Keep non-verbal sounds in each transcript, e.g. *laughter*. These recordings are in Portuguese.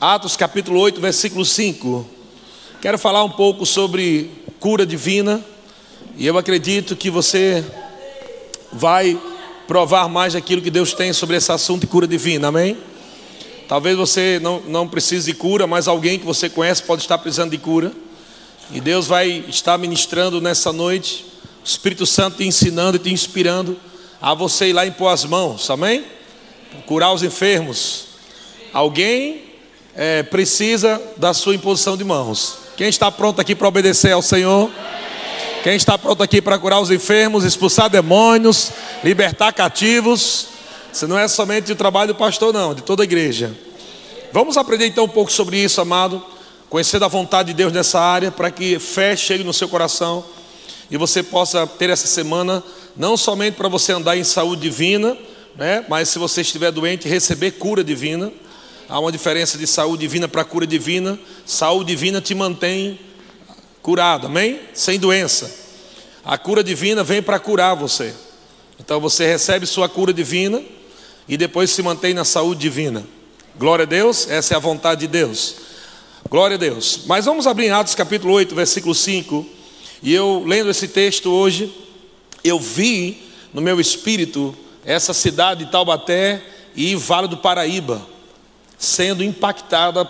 Atos capítulo 8, versículo 5. Quero falar um pouco sobre cura divina. E eu acredito que você vai provar mais daquilo que Deus tem sobre esse assunto de cura divina, amém? Talvez você não, não precise de cura, mas alguém que você conhece pode estar precisando de cura. E Deus vai estar ministrando nessa noite, o Espírito Santo te ensinando e te inspirando a você ir lá impor as mãos, amém? Curar os enfermos. Alguém é, precisa da sua imposição de mãos. Quem está pronto aqui para obedecer ao Senhor? Quem está pronto aqui para curar os enfermos, expulsar demônios, libertar cativos? Isso não é somente o trabalho do pastor, não, de toda a igreja. Vamos aprender então um pouco sobre isso, amado. Conhecer da vontade de Deus nessa área, para que fé chegue no seu coração e você possa ter essa semana, não somente para você andar em saúde divina, né, mas se você estiver doente, receber cura divina. Há uma diferença de saúde divina para cura divina. Saúde divina te mantém curado, amém? Sem doença. A cura divina vem para curar você. Então você recebe sua cura divina e depois se mantém na saúde divina. Glória a Deus, essa é a vontade de Deus. Glória a Deus. Mas vamos abrir em Atos capítulo 8, versículo 5. E eu lendo esse texto hoje, eu vi no meu espírito essa cidade de Taubaté e Vale do Paraíba sendo impactada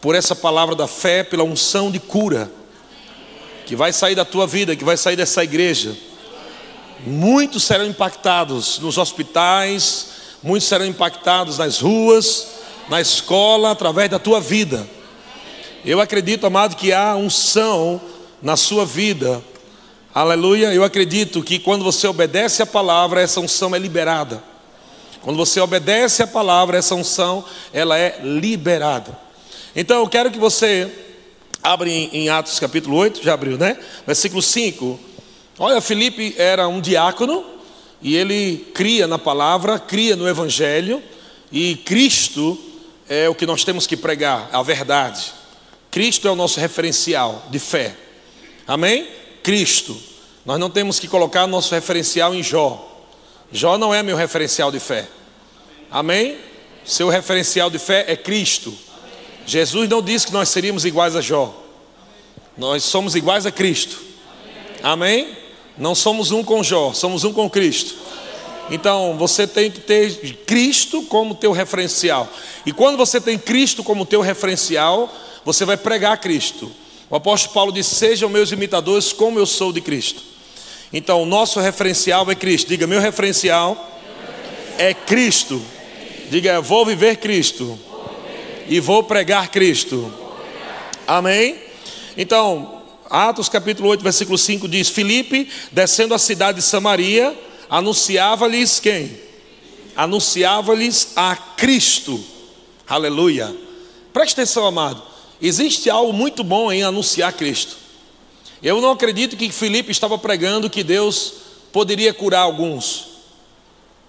por essa palavra da fé, pela unção de cura, que vai sair da tua vida, que vai sair dessa igreja. Muitos serão impactados nos hospitais, muitos serão impactados nas ruas, na escola, através da tua vida. Eu acredito, amado, que há unção na sua vida. Aleluia. Eu acredito que quando você obedece a palavra, essa unção é liberada. Quando você obedece a palavra, essa unção, ela é liberada. Então eu quero que você abra em, Atos capítulo 8, já abriu, né? Versículo 5. Olha, Felipe era um diácono e ele cria na palavra, cria no evangelho, e Cristo é o que nós temos que pregar, a verdade. Cristo é o nosso referencial de fé. Amém? Cristo. Nós não temos que colocar nosso referencial em Jó. Jó não é meu referencial de fé. Amém? Seu referencial de fé é Cristo. Jesus não disse que nós seríamos iguais a Jó. Nós somos iguais a Cristo. Amém? Não somos um com Jó, somos um com Cristo. Então, você tem que ter Cristo como teu referencial. E quando você tem Cristo como teu referencial, você vai pregar Cristo. O apóstolo Paulo disse: Sejam meus imitadores, como eu sou de Cristo. Então, o nosso referencial é Cristo. Diga, meu referencial é Cristo. Diga, vou viver Cristo e vou pregar Cristo. Amém? Então, Atos capítulo 8, versículo 5 diz: Filipe, descendo a cidade de Samaria, anunciava-lhes quem? Anunciava-lhes a Cristo. Aleluia. Preste atenção, amado. Existe algo muito bom em anunciar Cristo. Eu não acredito que Filipe estava pregando que Deus poderia curar alguns.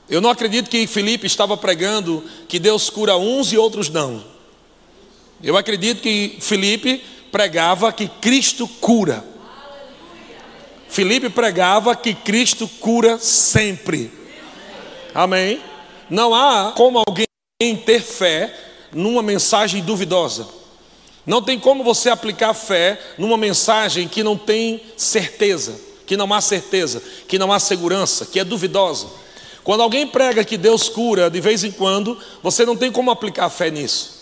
Eu não acredito que Filipe estava pregando que Deus cura uns e outros não. Eu acredito que Filipe pregava que Cristo cura. Filipe pregava que Cristo cura sempre. Amém? Não há como alguém ter fé numa mensagem duvidosa. Não tem como você aplicar fé numa mensagem que não tem certeza, que não há certeza, que não há segurança, que é duvidosa. Quando alguém prega que Deus cura de vez em quando, você não tem como aplicar fé nisso.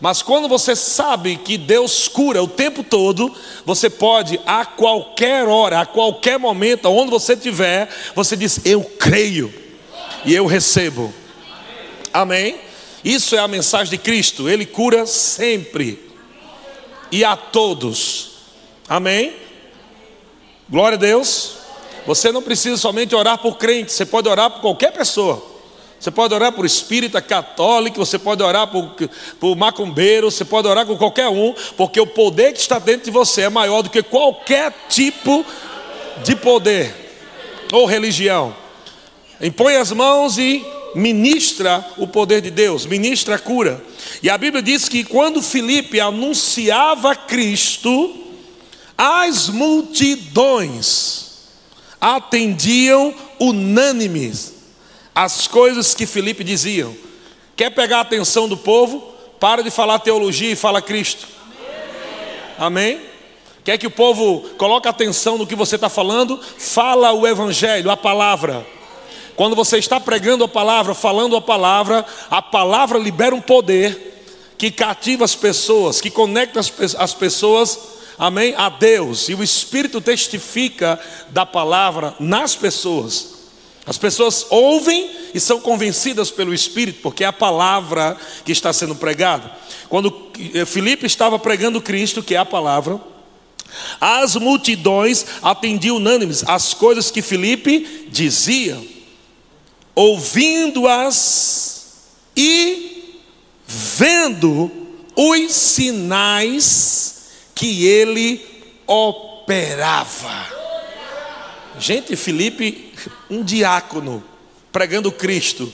Mas quando você sabe que Deus cura o tempo todo, você pode a qualquer hora, a qualquer momento, onde você estiver, você diz: Eu creio e eu recebo. Amém? Isso é a mensagem de Cristo, Ele cura sempre e a todos. Amém? Glória a Deus. Você não precisa somente orar por crente, você pode orar por qualquer pessoa. Você pode orar por espírita católico, você pode orar por, por macumbeiro, você pode orar com qualquer um, porque o poder que está dentro de você é maior do que qualquer tipo de poder ou religião. Impõe as mãos e ministra o poder de Deus, ministra a cura. E a Bíblia diz que quando Filipe anunciava Cristo, as multidões atendiam unânimes as coisas que Filipe diziam. Quer pegar a atenção do povo? Para de falar teologia e fala Cristo. Amém? Quer que o povo coloque atenção no que você está falando? Fala o Evangelho, a palavra. Quando você está pregando a palavra, falando a palavra, a palavra libera um poder que cativa as pessoas, que conecta as pessoas, amém, a Deus. E o Espírito testifica da palavra nas pessoas. As pessoas ouvem e são convencidas pelo Espírito, porque é a palavra que está sendo pregada. Quando eh, Filipe estava pregando Cristo, que é a palavra, as multidões atendiam unânimes as coisas que Filipe dizia, ouvindo-as e vendo os sinais que ele operava. Gente, Felipe, um diácono, pregando Cristo.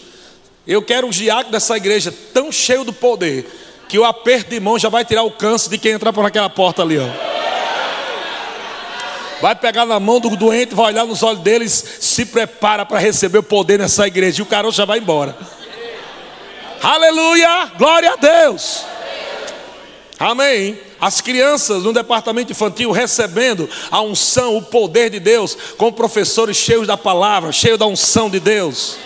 Eu quero um diácono dessa igreja tão cheio do poder, que o aperto de mão já vai tirar o câncer de quem entrar por aquela porta ali, ó. Vai pegar na mão do doente, vai olhar nos olhos deles, se prepara para receber o poder nessa igreja. E o caroço já vai embora. Aleluia! Glória a Deus! Amém. As crianças no departamento infantil recebendo a unção, o poder de Deus, com professores cheios da palavra, cheios da unção de Deus.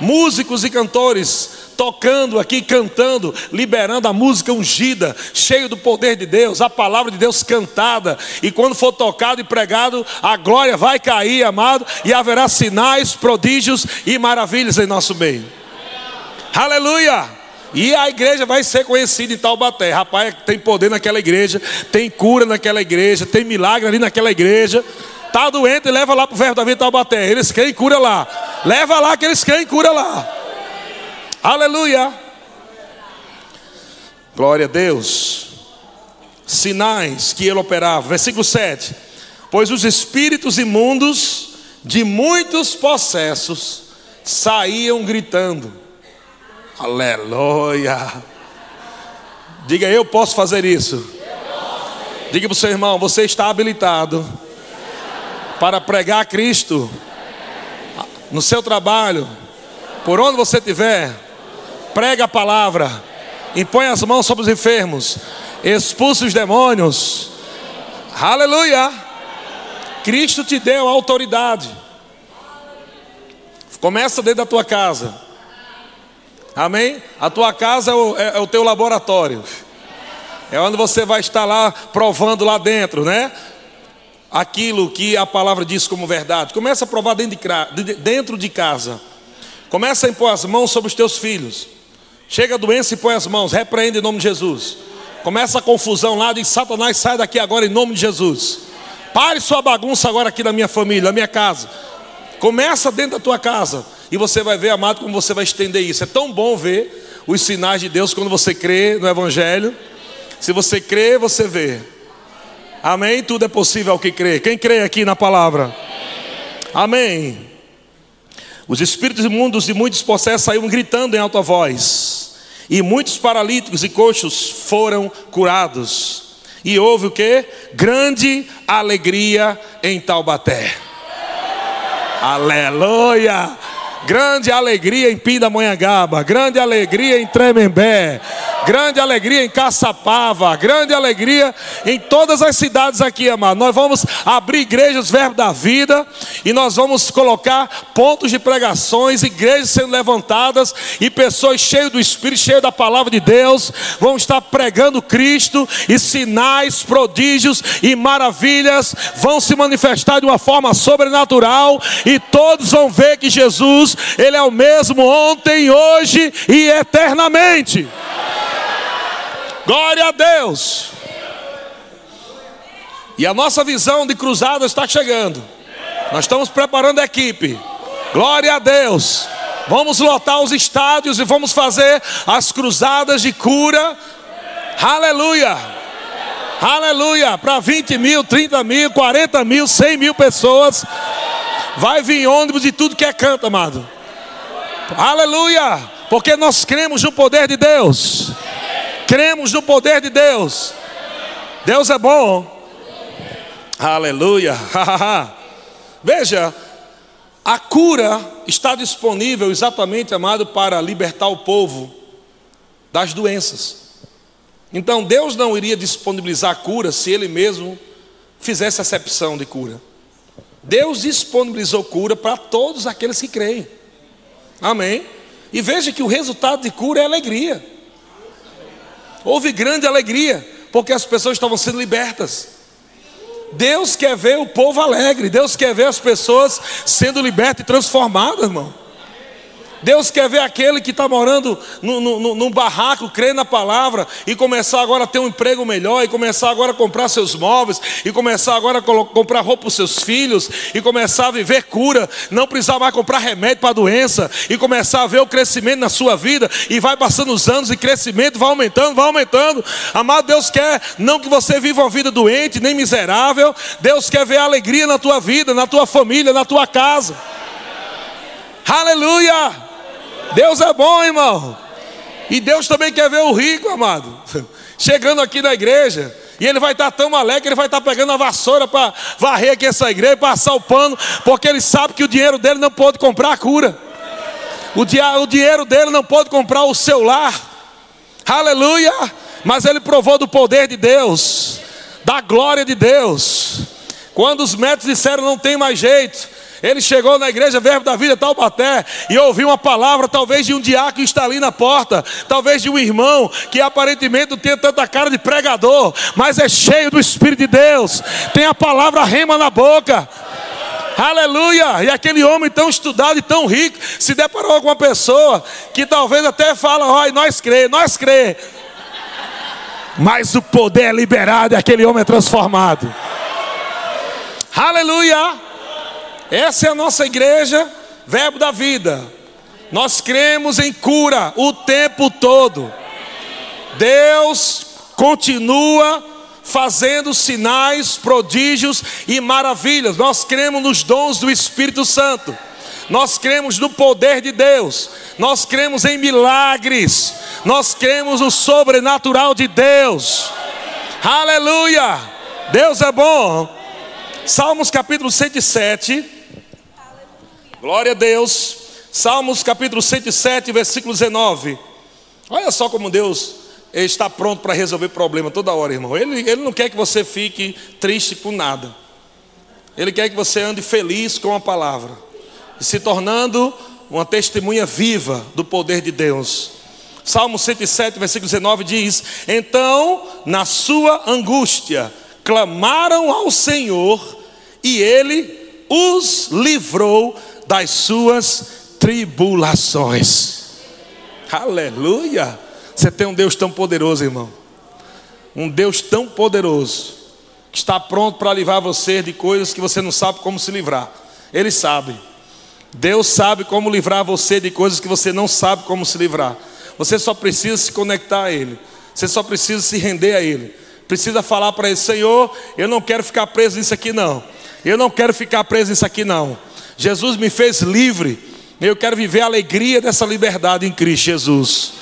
Músicos e cantores tocando aqui, cantando, liberando a música ungida, cheio do poder de Deus, a palavra de Deus cantada. E quando for tocado e pregado, a glória vai cair, amado, e haverá sinais, prodígios e maravilhas em nosso meio. Aleluia! E a igreja vai ser conhecida em Taubaté. Rapaz, tem poder naquela igreja, tem cura naquela igreja, tem milagre ali naquela igreja. Está doente, leva lá para o verbo da vida Taubaté. Eles querem cura lá. Leva lá que eles querem cura lá. Aleluia. Glória a Deus. Sinais que ele operava. Versículo 7. Pois os espíritos imundos de muitos possessos saíam gritando Aleluia. Diga, eu posso fazer isso. Diga para o seu irmão, você está habilitado para pregar Cristo no seu trabalho, por onde você estiver. Prega a palavra, impõe as mãos sobre os enfermos, expulse os demônios. Aleluia. Cristo te deu autoridade. Começa dentro da tua casa. Amém? A tua casa é o, é, é o teu laboratório. É onde você vai estar lá provando lá dentro, né? Aquilo que a palavra diz como verdade. Começa a provar dentro de, de casa. Começa a impor as mãos sobre os teus filhos. Chega a doença e põe as mãos. Repreende em nome de Jesus. Começa a confusão lá. Diz: Satanás, sai daqui agora em nome de Jesus. Pare sua bagunça agora aqui na minha família, na minha casa. Começa dentro da tua casa. E você vai ver, amado, como você vai estender isso. É tão bom ver os sinais de Deus quando você crê no Evangelho. Se você crê, você vê. Amém? Tudo é possível ao que crê. Quem crê aqui na palavra? Amém. Os espíritos imundos e muitos possessos saíram gritando em alta voz. E muitos paralíticos e coxos foram curados. E houve o que? Grande alegria em Taubaté. Aleluia! Grande alegria em Pindamonhangaba, grande alegria em Tremembé, grande alegria em Caçapava, grande alegria em todas as cidades aqui, amado. Nós vamos abrir igrejas Verbo da Vida e nós vamos colocar pontos de pregações, igrejas sendo levantadas e pessoas cheias do Espírito, cheias da palavra de Deus, vão estar pregando Cristo e sinais, prodígios e maravilhas vão se manifestar de uma forma sobrenatural e todos vão ver que Jesus, ele é o mesmo ontem, hoje e eternamente. Glória a Deus. E a nossa visão de cruzada está chegando. Nós estamos preparando a equipe. Glória a Deus. Vamos lotar os estádios e vamos fazer as cruzadas de cura. Aleluia. Aleluia. Para 20 mil, 30 mil, 40 mil, 100 mil pessoas. Vai vir ônibus de tudo que é canto, amado. Aleluia. Porque nós cremos no poder de Deus. Cremos no poder de Deus. Deus é bom. Aleluia. *laughs* Veja, a cura está disponível exatamente, amado, para libertar o povo das doenças. Então Deus não iria disponibilizar a cura se Ele mesmo fizesse acepção de cura. Deus disponibilizou cura para todos aqueles que creem. Amém? E veja que o resultado de cura é alegria. Houve grande alegria, porque as pessoas estavam sendo libertas. Deus quer ver o povo alegre, Deus quer ver as pessoas sendo libertas e transformadas, irmão. Deus quer ver aquele que está morando num barraco, crê na palavra e começar agora a ter um emprego melhor, e começar agora a comprar seus móveis, e começar agora a comprar roupa para os seus filhos, e começar a viver cura, não precisar mais comprar remédio para a doença, e começar a ver o crescimento na sua vida, e vai passando os anos e crescimento vai aumentando, vai aumentando. Amado, Deus quer não que você viva uma vida doente, nem miserável, Deus quer ver alegria na tua vida, na tua família, na tua casa. Aleluia! Deus é bom, irmão. E Deus também quer ver o rico, amado, *laughs* chegando aqui na igreja. E ele vai estar tão alegre, ele vai estar pegando a vassoura para varrer aqui essa igreja, passar o pano, porque ele sabe que o dinheiro dele não pode comprar a cura. O, dia, o dinheiro dele não pode comprar o seu lar. Aleluia! Mas ele provou do poder de Deus, da glória de Deus. Quando os médicos disseram não tem mais jeito, ele chegou na igreja Verbo da Vida Taubaté e ouviu uma palavra, talvez de um diácono que está ali na porta, talvez de um irmão que aparentemente não tem tanta cara de pregador, mas é cheio do Espírito de Deus, tem a palavra rema na boca. Aleluia! E aquele homem tão estudado e tão rico se deparou com uma pessoa que talvez até fala: "Oi, nós crê, nós crê". Mas o poder é liberado e aquele homem é transformado. Aleluia! Essa é a nossa igreja, Verbo da Vida. Nós cremos em cura o tempo todo. Deus continua fazendo sinais, prodígios e maravilhas. Nós cremos nos dons do Espírito Santo. Nós cremos no poder de Deus. Nós cremos em milagres. Nós cremos no sobrenatural de Deus. Aleluia! Deus é bom. Salmos capítulo 107. Glória a Deus. Salmos capítulo 107, versículo 19. Olha só como Deus está pronto para resolver problema toda hora, irmão. Ele, ele não quer que você fique triste com nada. Ele quer que você ande feliz com a palavra, se tornando uma testemunha viva do poder de Deus. Salmo 107, versículo 19 diz: Então, na sua angústia, clamaram ao Senhor, e ele os livrou das suas tribulações. Aleluia! Você tem um Deus tão poderoso, irmão. Um Deus tão poderoso que está pronto para livrar você de coisas que você não sabe como se livrar. Ele sabe. Deus sabe como livrar você de coisas que você não sabe como se livrar. Você só precisa se conectar a Ele. Você só precisa se render a Ele. Precisa falar para Ele: Senhor, eu não quero ficar preso nisso aqui, não. Eu não quero ficar preso nisso aqui, não. Jesus me fez livre. Eu quero viver a alegria dessa liberdade em Cristo Jesus.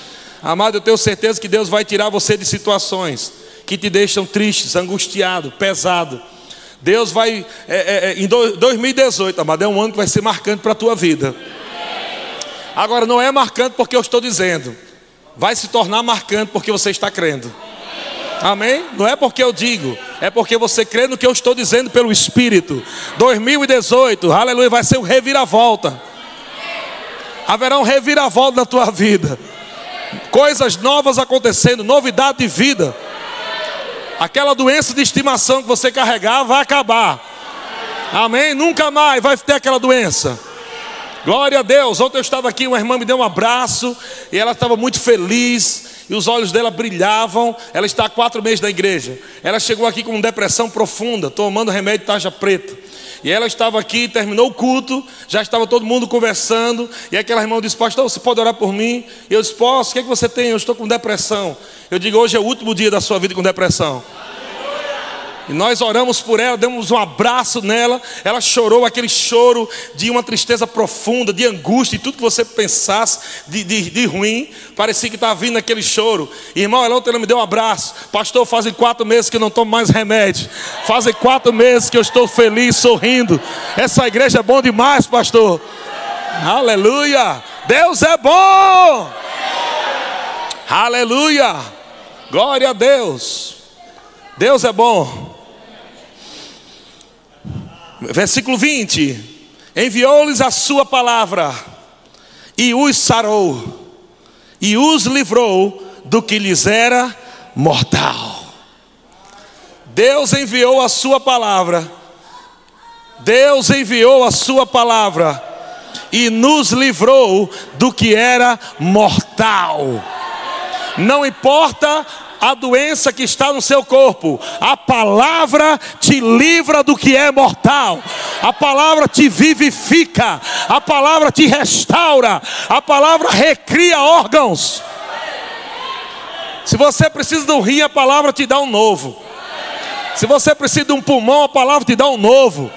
Amado, eu tenho certeza que Deus vai tirar você de situações que te deixam tristes, angustiado, pesado. Deus vai, é, é, é em 2018, amado, é um ano que vai ser marcante para a tua vida. Agora, não é marcante porque eu estou dizendo, vai se tornar marcante porque você está crendo. Amém? Não é porque eu digo, é porque você crê no que eu estou dizendo pelo Espírito. 2018, aleluia, vai ser um reviravolta. Haverá um reviravolta na tua vida. Coisas novas acontecendo, novidade de vida. Aquela doença de estimação que você carregava vai acabar. Amém? Nunca mais vai ter aquela doença. Glória a Deus. Ontem eu estava aqui, uma irmã me deu um abraço e ela estava muito feliz e os olhos dela brilhavam. Ela está há quatro meses na igreja. Ela chegou aqui com depressão profunda, tomando remédio taxa preta. E ela estava aqui, terminou o culto, já estava todo mundo conversando. E aquela irmã disse: Pastor, você pode orar por mim? E eu disse: Posso, o que, é que você tem? Eu estou com depressão. Eu digo: Hoje é o último dia da sua vida com depressão. E nós oramos por ela, demos um abraço nela. Ela chorou aquele choro de uma tristeza profunda, de angústia, e tudo que você pensasse de, de, de ruim, parecia que estava vindo aquele choro. Irmão, ela ontem me deu um abraço. Pastor, fazem quatro meses que eu não tomo mais remédio. Fazem quatro meses que eu estou feliz, sorrindo. Essa igreja é bom demais, pastor. Aleluia! Deus é bom! Aleluia! Glória a Deus. Deus é bom. Versículo 20: Enviou-lhes a sua palavra e os sarou, e os livrou do que lhes era mortal. Deus enviou a sua palavra, Deus enviou a sua palavra e nos livrou do que era mortal. Não importa a doença que está no seu corpo, a palavra te livra do que é mortal, a palavra te vivifica, a palavra te restaura, a palavra recria órgãos. Se você precisa de um rim, a palavra te dá um novo. Se você precisa de um pulmão, a palavra te dá um novo.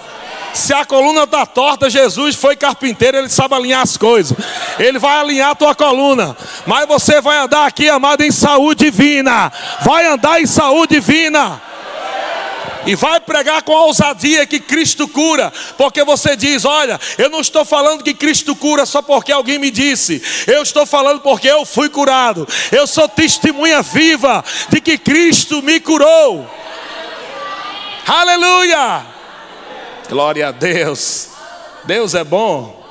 Se a coluna está torta, Jesus foi carpinteiro, ele sabe alinhar as coisas. Ele vai alinhar a tua coluna. Mas você vai andar aqui, amado, em saúde divina. Vai andar em saúde divina. E vai pregar com ousadia que Cristo cura, porque você diz: Olha, eu não estou falando que Cristo cura só porque alguém me disse, eu estou falando porque eu fui curado. Eu sou testemunha viva de que Cristo me curou. Aleluia! Glória a Deus. Deus é bom.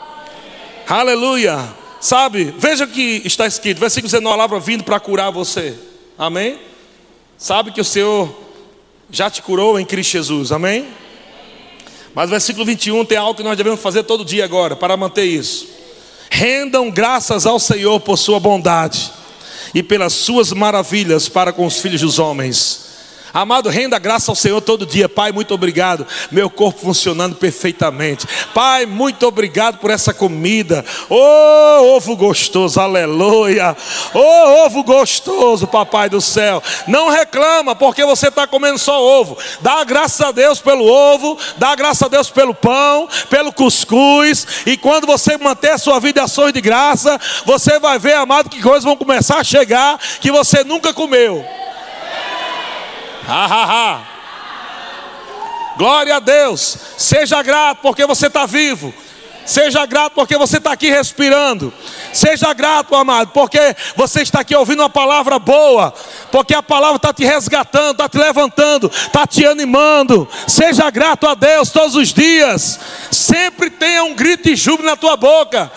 Aleluia. Sabe, veja o que está escrito, versículo 19, a palavra vindo para curar você. Amém? Sabe que o Senhor já te curou em Cristo Jesus. Amém? Mas o versículo 21 tem algo que nós devemos fazer todo dia agora para manter isso. Rendam graças ao Senhor por sua bondade e pelas suas maravilhas para com os filhos dos homens. Amado, renda graça ao Senhor todo dia. Pai, muito obrigado. Meu corpo funcionando perfeitamente. Pai, muito obrigado por essa comida. Oh, ovo gostoso, aleluia. Oh, ovo gostoso, papai do céu. Não reclama porque você está comendo só ovo. Dá graças a Deus pelo ovo, dá graças a Deus pelo pão, pelo cuscuz. E quando você manter a sua vida ações de graça, você vai ver, amado, que coisas vão começar a chegar que você nunca comeu. Ha, ha, ha. Glória a Deus. Seja grato porque você está vivo. Seja grato porque você está aqui respirando. Seja grato, amado, porque você está aqui ouvindo uma palavra boa. Porque a palavra está te resgatando, está te levantando, está te animando. Seja grato a Deus todos os dias. Sempre tenha um grito de júbilo na tua boca.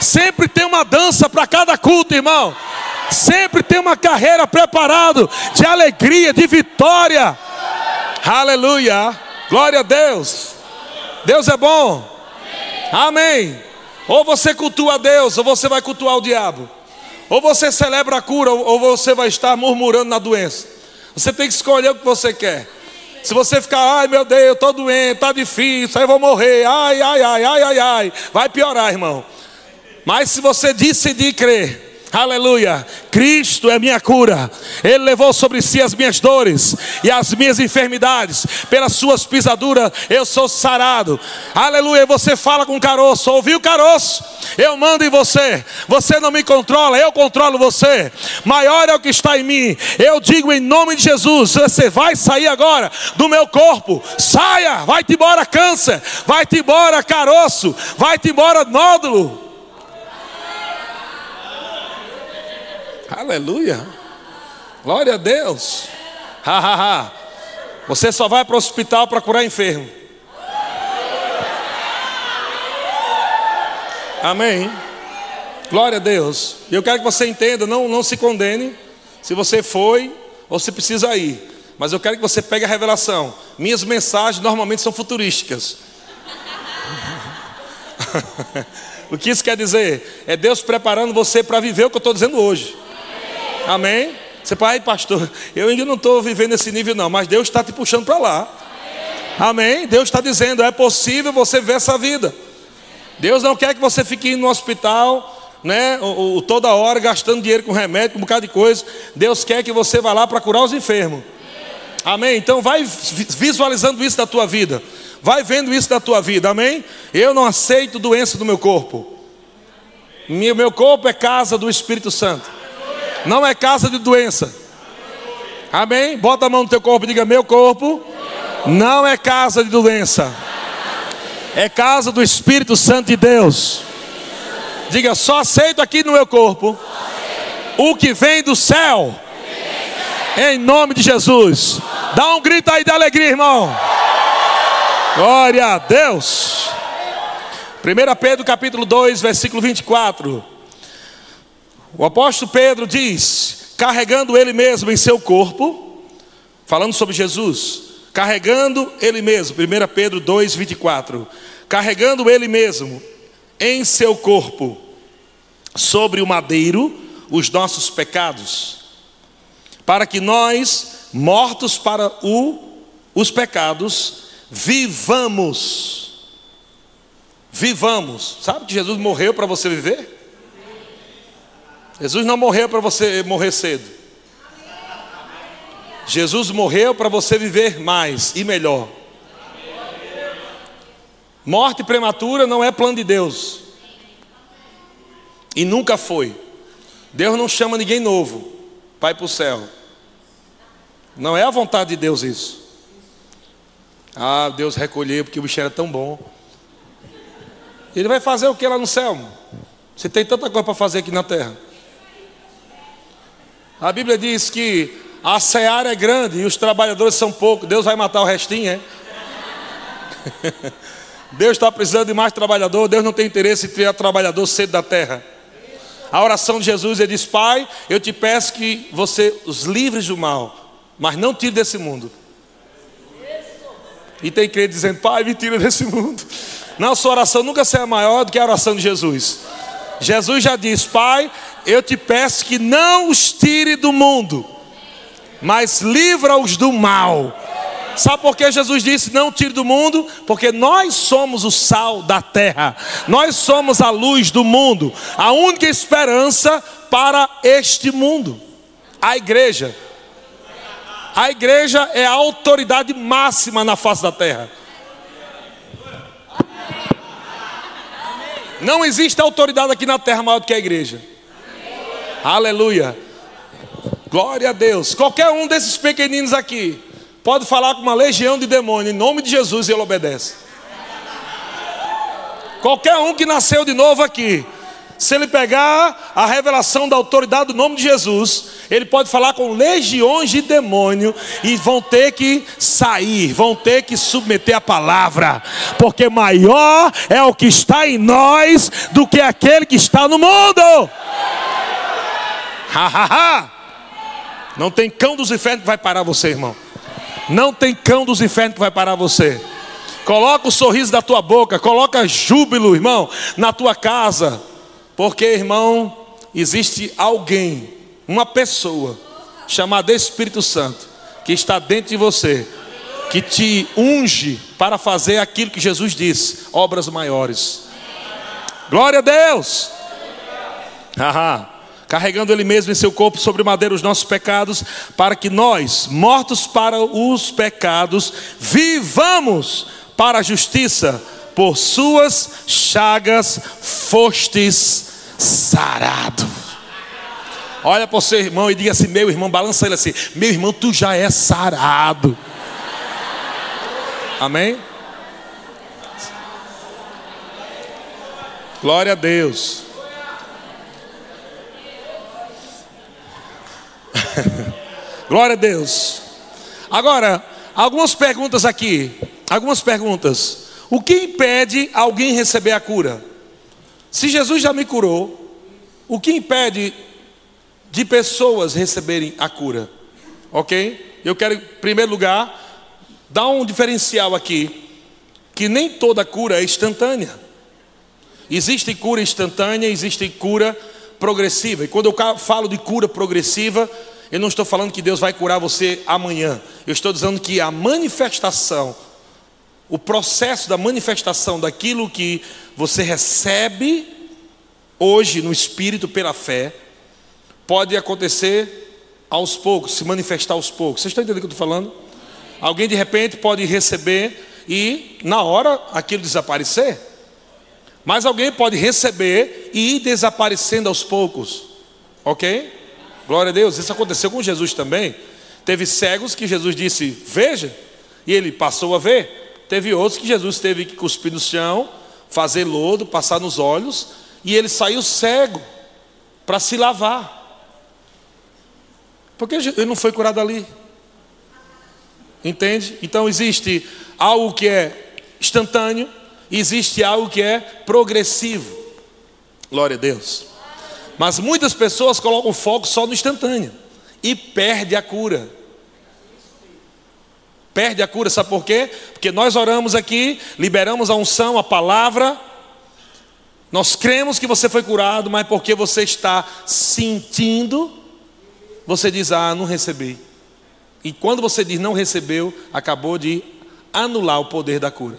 Sempre tem uma dança para cada culto, irmão sempre tem uma carreira preparada de alegria, de vitória. Aleluia. Glória a Deus. Deus é bom. Amém. Ou você cultua Deus, ou você vai cultuar o diabo. Ou você celebra a cura, ou você vai estar murmurando na doença. Você tem que escolher o que você quer. Se você ficar, ai meu Deus, eu estou doente, está difícil, aí eu vou morrer, ai, ai, ai, ai, ai, ai, vai piorar, irmão. Mas se você decidir crer, Aleluia. Cristo é minha cura. Ele levou sobre si as minhas dores e as minhas enfermidades. Pelas suas pisaduras eu sou sarado. Aleluia. Você fala com o caroço. Ouviu caroço? Eu mando em você. Você não me controla, eu controlo você. Maior é o que está em mim. Eu digo em nome de Jesus: você vai sair agora do meu corpo. Saia, vai-te embora câncer, vai-te embora caroço, vai-te embora nódulo. Aleluia. Glória a Deus. Ha, ha, ha. Você só vai para o hospital para curar enfermo. Amém. Glória a Deus. E eu quero que você entenda, não, não se condene se você foi ou se precisa ir. Mas eu quero que você pegue a revelação. Minhas mensagens normalmente são futurísticas. *laughs* o que isso quer dizer? É Deus preparando você para viver o que eu estou dizendo hoje. Amém? Você pai, pastor, eu ainda não estou vivendo esse nível, não, mas Deus está te puxando para lá. Amém? Deus está dizendo: é possível você ver essa vida. Deus não quer que você fique no hospital, né, ou, toda hora gastando dinheiro com remédio, com um bocado de coisa. Deus quer que você vá lá para curar os enfermos. Amém? Então vai visualizando isso da tua vida. Vai vendo isso da tua vida. Amém? Eu não aceito doença do meu corpo. Meu corpo é casa do Espírito Santo. Não é casa de doença. Amém? Bota a mão no teu corpo e diga: Meu corpo não é casa de doença. É casa do Espírito Santo de Deus. Diga: Só aceito aqui no meu corpo o que vem do céu. Em nome de Jesus. Dá um grito aí de alegria, irmão. Glória a Deus. 1 Pedro capítulo 2, versículo 24. O apóstolo Pedro diz: carregando ele mesmo em seu corpo, falando sobre Jesus, carregando ele mesmo, 1 Pedro 2, 24. Carregando ele mesmo em seu corpo, sobre o madeiro, os nossos pecados, para que nós, mortos para o, os pecados, vivamos Vivamos. Sabe que Jesus morreu para você viver? Jesus não morreu para você morrer cedo. Jesus morreu para você viver mais e melhor. Morte prematura não é plano de Deus. E nunca foi. Deus não chama ninguém novo ir para o céu. Não é a vontade de Deus isso. Ah, Deus recolheu porque o bicho era tão bom. Ele vai fazer o que lá no céu? Você tem tanta coisa para fazer aqui na terra. A Bíblia diz que a seara é grande e os trabalhadores são poucos. Deus vai matar o restinho, é? *laughs* Deus está precisando de mais trabalhador. Deus não tem interesse em ter trabalhador cedo da terra. A oração de Jesus, ele diz: Pai, eu te peço que você os livres do mal, mas não tire desse mundo. E tem crente dizendo: Pai, me tira desse mundo. *laughs* Não, sua oração nunca será maior do que a oração de Jesus. Jesus já disse: Pai, eu te peço que não os tire do mundo, mas livra-os do mal. Sabe por que Jesus disse: Não tire do mundo? Porque nós somos o sal da terra, nós somos a luz do mundo, a única esperança para este mundo, a igreja. A igreja é a autoridade máxima na face da terra. Não existe autoridade aqui na terra maior do que a igreja. Aleluia. Glória a Deus. Qualquer um desses pequeninos aqui pode falar com uma legião de demônios em nome de Jesus e ele obedece. Qualquer um que nasceu de novo aqui se ele pegar a revelação da autoridade do nome de Jesus, ele pode falar com legiões de demônio e vão ter que sair, vão ter que submeter a palavra, porque maior é o que está em nós do que aquele que está no mundo. Ha, ha, ha. Não tem cão dos infernos que vai parar você, irmão. Não tem cão dos infernos que vai parar você. Coloca o sorriso da tua boca, coloca júbilo, irmão, na tua casa. Porque, irmão, existe alguém, uma pessoa, chamada Espírito Santo, que está dentro de você, que te unge para fazer aquilo que Jesus disse: obras maiores. Glória a Deus! Aham. Carregando Ele mesmo em seu corpo sobre madeira os nossos pecados, para que nós, mortos para os pecados, vivamos para a justiça, por Suas chagas fostes sarado. Olha para o seu irmão e diga assim: meu irmão, balança ele assim: meu irmão, tu já é sarado. Amém? Glória a Deus. *laughs* Glória a Deus. Agora, algumas perguntas aqui. Algumas perguntas. O que impede alguém receber a cura? Se Jesus já me curou, o que impede de pessoas receberem a cura? Ok? Eu quero, em primeiro lugar, dar um diferencial aqui: que nem toda cura é instantânea. Existe cura instantânea, existe cura progressiva. E quando eu falo de cura progressiva, eu não estou falando que Deus vai curar você amanhã. Eu estou dizendo que a manifestação o processo da manifestação daquilo que você recebe hoje no Espírito pela fé, pode acontecer aos poucos, se manifestar aos poucos. Vocês estão entendendo o que eu estou falando? Alguém de repente pode receber e na hora aquilo desaparecer. Mas alguém pode receber e ir desaparecendo aos poucos. Ok? Glória a Deus. Isso aconteceu com Jesus também. Teve cegos que Jesus disse: Veja, e ele passou a ver. Teve outros que Jesus teve que cuspir no chão, fazer lodo, passar nos olhos, e ele saiu cego para se lavar. Porque ele não foi curado ali. Entende? Então existe algo que é instantâneo, existe algo que é progressivo. Glória a Deus. Mas muitas pessoas colocam foco só no instantâneo e perde a cura. Perde a cura, sabe por quê? Porque nós oramos aqui, liberamos a unção, a palavra, nós cremos que você foi curado, mas porque você está sentindo, você diz: Ah, não recebi. E quando você diz não recebeu, acabou de anular o poder da cura.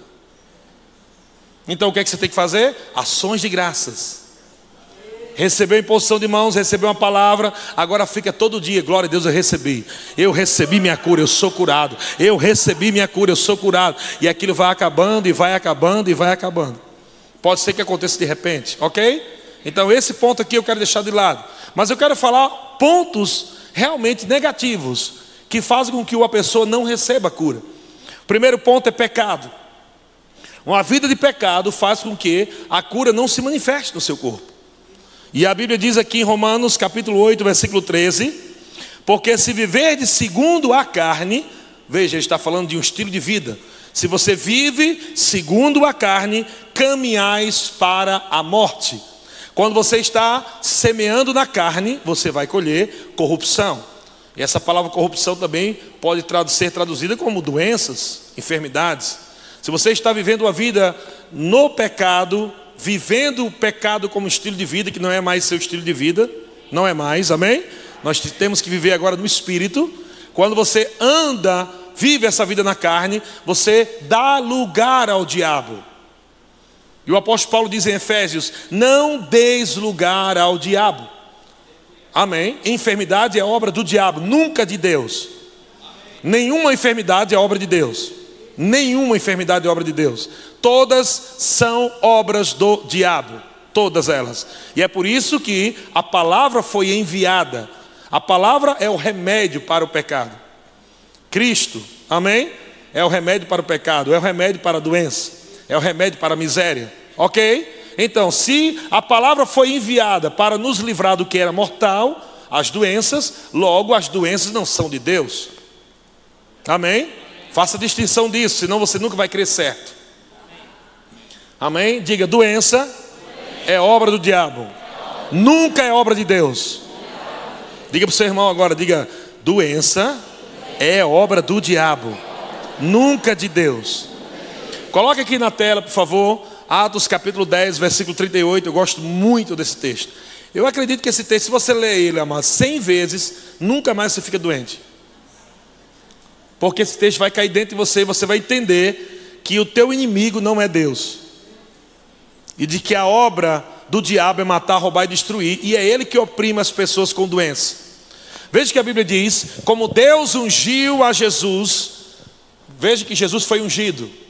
Então o que é que você tem que fazer? Ações de graças. Recebeu imposição de mãos, recebeu uma palavra, agora fica todo dia, glória a Deus, eu recebi. Eu recebi minha cura, eu sou curado. Eu recebi minha cura, eu sou curado. E aquilo vai acabando, e vai acabando, e vai acabando. Pode ser que aconteça de repente, ok? Então, esse ponto aqui eu quero deixar de lado. Mas eu quero falar pontos realmente negativos que fazem com que uma pessoa não receba a cura. O primeiro ponto é pecado. Uma vida de pecado faz com que a cura não se manifeste no seu corpo. E a Bíblia diz aqui em Romanos capítulo 8, versículo 13: Porque se viver de segundo a carne, veja, ele está falando de um estilo de vida. Se você vive segundo a carne, caminhais para a morte. Quando você está semeando na carne, você vai colher corrupção. E essa palavra corrupção também pode ser traduzida como doenças, enfermidades. Se você está vivendo uma vida no pecado, vivendo o pecado como estilo de vida, que não é mais seu estilo de vida, não é mais, amém? Nós temos que viver agora no espírito. Quando você anda vive essa vida na carne, você dá lugar ao diabo. E o apóstolo Paulo diz em Efésios: Não deis lugar ao diabo. Amém? Enfermidade é obra do diabo, nunca de Deus. Nenhuma enfermidade é obra de Deus. Nenhuma enfermidade é obra de Deus. Todas são obras do diabo. Todas elas. E é por isso que a palavra foi enviada. A palavra é o remédio para o pecado. Cristo, amém? É o remédio para o pecado, é o remédio para a doença, é o remédio para a miséria, ok? Então, se a palavra foi enviada para nos livrar do que era mortal, as doenças, logo as doenças não são de Deus, amém? Faça distinção disso, senão você nunca vai crer certo, amém? Diga: doença é obra do diabo, nunca é obra de Deus. Diga para o seu irmão agora: diga, doença é obra do diabo, nunca de Deus. Coloque aqui na tela, por favor, Atos capítulo 10, versículo 38. Eu gosto muito desse texto. Eu acredito que esse texto, se você ler ele, amado, 100 vezes, nunca mais você fica doente. Porque esse texto vai cair dentro de você e você vai entender que o teu inimigo não é Deus. E de que a obra do diabo é matar, roubar e destruir. E é ele que oprime as pessoas com doença. Veja que a Bíblia diz: como Deus ungiu a Jesus, veja que Jesus foi ungido.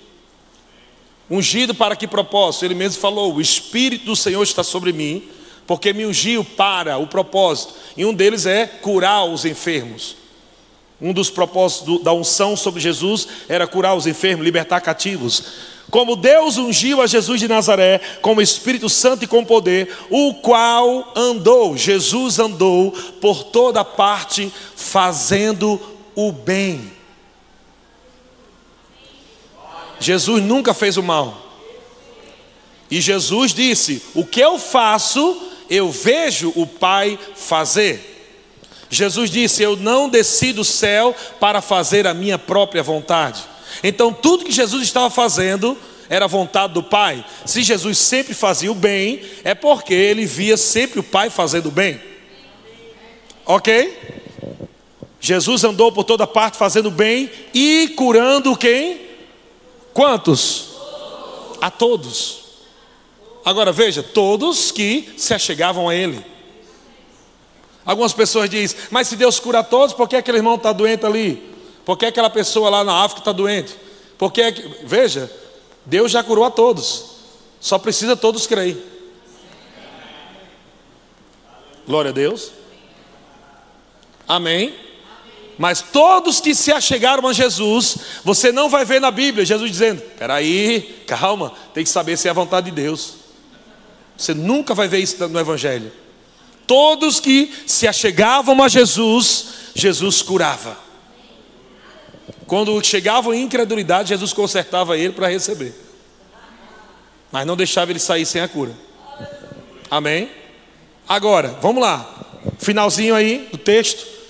Ungido para que propósito? Ele mesmo falou: O Espírito do Senhor está sobre mim, porque me ungiu para o propósito. E um deles é curar os enfermos. Um dos propósitos da unção sobre Jesus era curar os enfermos, libertar cativos. Como Deus ungiu a Jesus de Nazaré com o Espírito Santo e com poder, o qual andou, Jesus andou por toda parte fazendo o bem. Jesus nunca fez o mal. E Jesus disse: O que eu faço, eu vejo o Pai fazer. Jesus disse: Eu não desci do céu para fazer a minha própria vontade. Então, tudo que Jesus estava fazendo era vontade do Pai. Se Jesus sempre fazia o bem, é porque ele via sempre o Pai fazendo o bem. Ok? Jesus andou por toda parte fazendo bem e curando quem? Quantos? A todos. Agora veja, todos que se achegavam a Ele. Algumas pessoas dizem, mas se Deus cura todos, por que aquele irmão está doente ali? Por que aquela pessoa lá na África está doente? Porque, veja, Deus já curou a todos, só precisa todos crer. Glória a Deus. Amém. Mas todos que se achegaram a Jesus, você não vai ver na Bíblia Jesus dizendo: peraí, calma, tem que saber se é a vontade de Deus. Você nunca vai ver isso no Evangelho. Todos que se achegavam a Jesus, Jesus curava. Quando chegavam em incredulidade, Jesus consertava ele para receber. Mas não deixava ele sair sem a cura. Amém? Agora, vamos lá. Finalzinho aí do texto.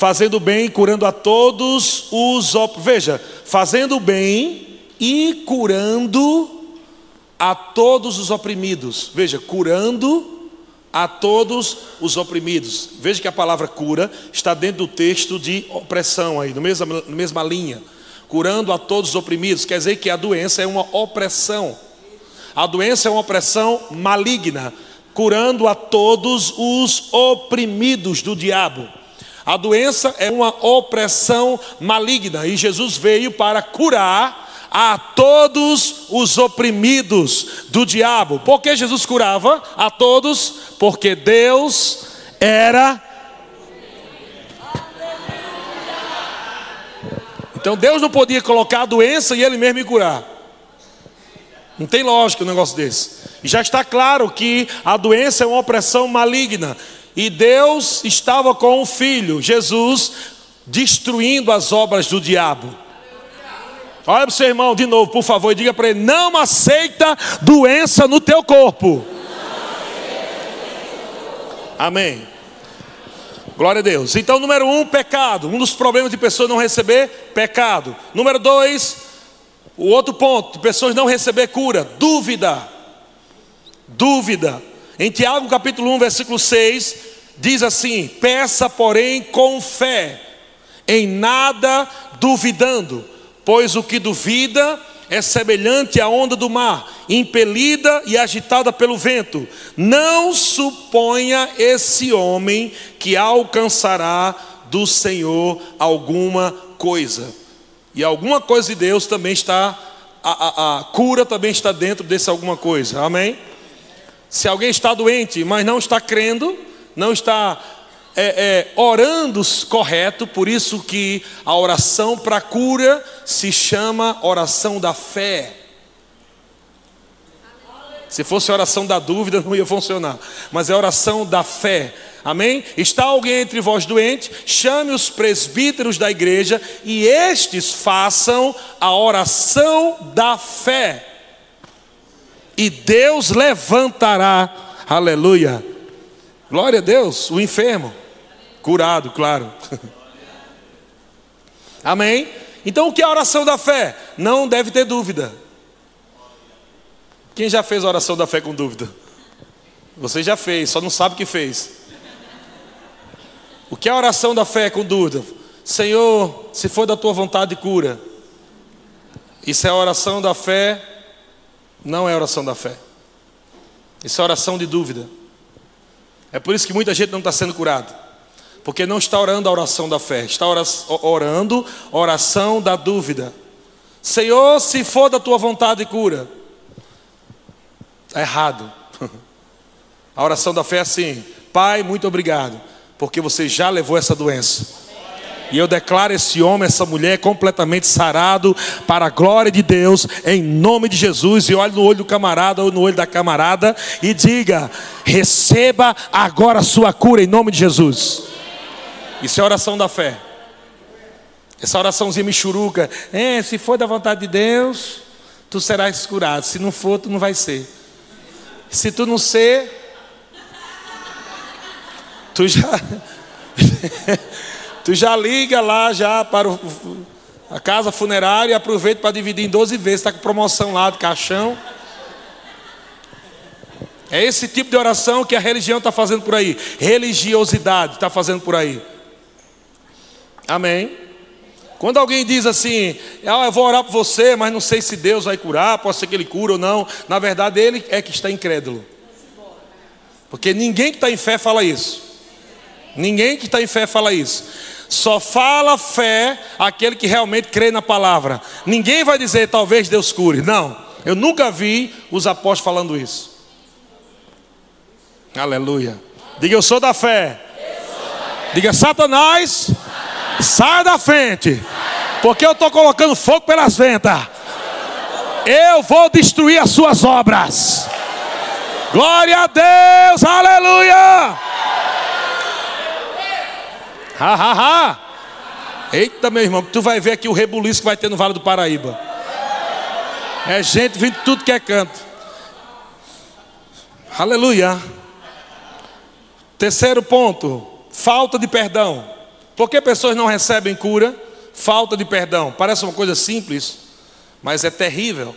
Fazendo bem e curando a todos os. Veja, fazendo bem e curando a todos os oprimidos. Veja, curando a todos os oprimidos. Veja que a palavra cura está dentro do texto de opressão aí, no mesma, na mesma linha. Curando a todos os oprimidos, quer dizer que a doença é uma opressão. A doença é uma opressão maligna, curando a todos os oprimidos do diabo. A doença é uma opressão maligna e Jesus veio para curar a todos os oprimidos do diabo. Por que Jesus curava a todos? Porque Deus era. Então Deus não podia colocar a doença e Ele mesmo me curar. Não tem lógica um negócio desse. E já está claro que a doença é uma opressão maligna. E Deus estava com o Filho, Jesus, destruindo as obras do diabo. Olha para o seu irmão de novo, por favor, e diga para ele: não aceita doença no teu corpo. Amém. Glória a Deus. Então, número um, pecado. Um dos problemas de pessoas não receber pecado. Número dois, o outro ponto, pessoas não receber cura, dúvida. Dúvida. Em Tiago capítulo 1, versículo 6, diz assim: Peça, porém, com fé, em nada duvidando pois o que duvida é semelhante à onda do mar, impelida e agitada pelo vento. Não suponha esse homem que alcançará do Senhor alguma coisa. E alguma coisa de Deus também está, a, a, a cura também está dentro desse alguma coisa. Amém? Se alguém está doente, mas não está crendo, não está é, é, orando correto, por isso que a oração para cura se chama oração da fé. Se fosse oração da dúvida, não ia funcionar. Mas é oração da fé. Amém? Está alguém entre vós doente? Chame os presbíteros da igreja e estes façam a oração da fé. E Deus levantará, aleluia. Glória a Deus, o enfermo. Curado, claro. *laughs* Amém? Então o que é a oração da fé? Não deve ter dúvida. Quem já fez a oração da fé com dúvida? Você já fez, só não sabe o que fez. O que é a oração da fé com dúvida? Senhor, se for da tua vontade, cura. Isso é a oração da fé, não é oração da fé. Isso é oração de dúvida. É por isso que muita gente não está sendo curado. Porque não está orando a oração da fé, está orando a oração da dúvida. Senhor, se for da tua vontade, cura. Está errado. *laughs* A oração da fé é assim: Pai, muito obrigado, porque você já levou essa doença. E eu declaro esse homem, essa mulher completamente sarado para a glória de Deus, em nome de Jesus. E olhe no olho do camarada ou no olho da camarada e diga: receba agora a sua cura em nome de Jesus. Isso é oração da fé. Essa oraçãozinha michuruca. É, se for da vontade de Deus, tu serás curado. Se não for, tu não vai ser. Se tu não ser, tu já. *laughs* tu já liga lá já para o, a casa funerária e aproveita para dividir em 12 vezes. Está com promoção lá de caixão. É esse tipo de oração que a religião está fazendo por aí. Religiosidade está fazendo por aí. Amém. Quando alguém diz assim, ah, eu vou orar por você, mas não sei se Deus vai curar, pode ser que ele cure ou não. Na verdade, ele é que está incrédulo. Porque ninguém que está em fé fala isso. Ninguém que está em fé fala isso. Só fala fé aquele que realmente crê na palavra. Ninguém vai dizer, talvez Deus cure. Não, eu nunca vi os apóstolos falando isso. Aleluia. Diga, eu sou da fé. Diga, Satanás Saia da frente. Porque eu estou colocando fogo pelas ventas. Eu vou destruir as suas obras. Glória a Deus, aleluia. Ha, ha, ha. Eita, meu irmão, tu vai ver aqui o rebuliço que vai ter no Vale do Paraíba. É gente vindo de tudo que é canto. Aleluia. Terceiro ponto: falta de perdão. Por que pessoas não recebem cura? Falta de perdão. Parece uma coisa simples, mas é terrível.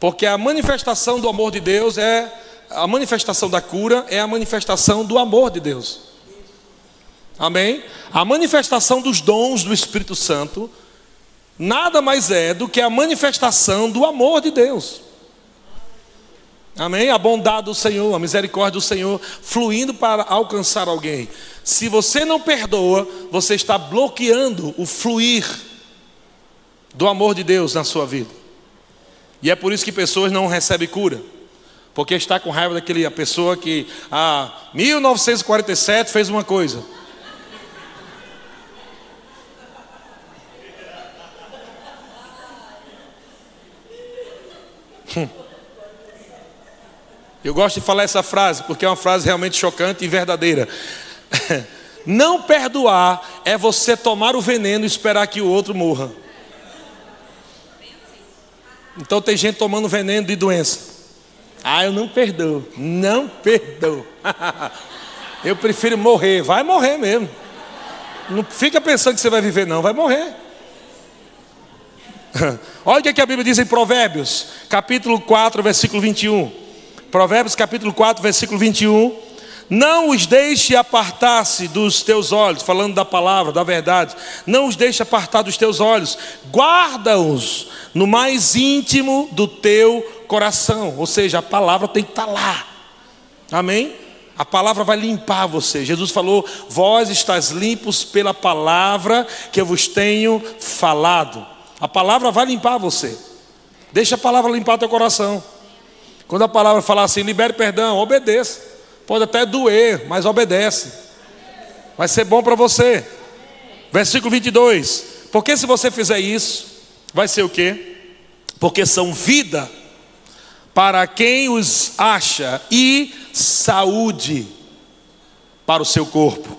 Porque a manifestação do amor de Deus é a manifestação da cura é a manifestação do amor de Deus. Amém? A manifestação dos dons do Espírito Santo nada mais é do que a manifestação do amor de Deus. Amém? A bondade do Senhor, a misericórdia do Senhor fluindo para alcançar alguém. Se você não perdoa, você está bloqueando o fluir do amor de Deus na sua vida. E é por isso que pessoas não recebem cura. Porque está com raiva daquela pessoa que, ah, 1947 fez uma coisa. Hum. Eu gosto de falar essa frase porque é uma frase realmente chocante e verdadeira. *laughs* Não perdoar é você tomar o veneno e esperar que o outro morra. Então tem gente tomando veneno de doença. Ah, eu não perdoo. Não perdoo. *laughs* eu prefiro morrer. Vai morrer mesmo. Não fica pensando que você vai viver, não. Vai morrer. *laughs* Olha o que a Bíblia diz em Provérbios, capítulo 4, versículo 21. Provérbios, capítulo 4, versículo 21. Não os deixe apartar-se dos teus olhos, falando da palavra, da verdade. Não os deixe apartar dos teus olhos. Guarda-os no mais íntimo do teu coração. Ou seja, a palavra tem que estar lá. Amém? A palavra vai limpar você. Jesus falou: Vós estás limpos pela palavra que eu vos tenho falado. A palavra vai limpar você. Deixa a palavra limpar teu coração. Quando a palavra falar assim, libere perdão, obedeça. Pode até doer, mas obedece. Vai ser bom para você. Versículo 22. Porque se você fizer isso, vai ser o quê? Porque são vida para quem os acha e saúde para o seu corpo.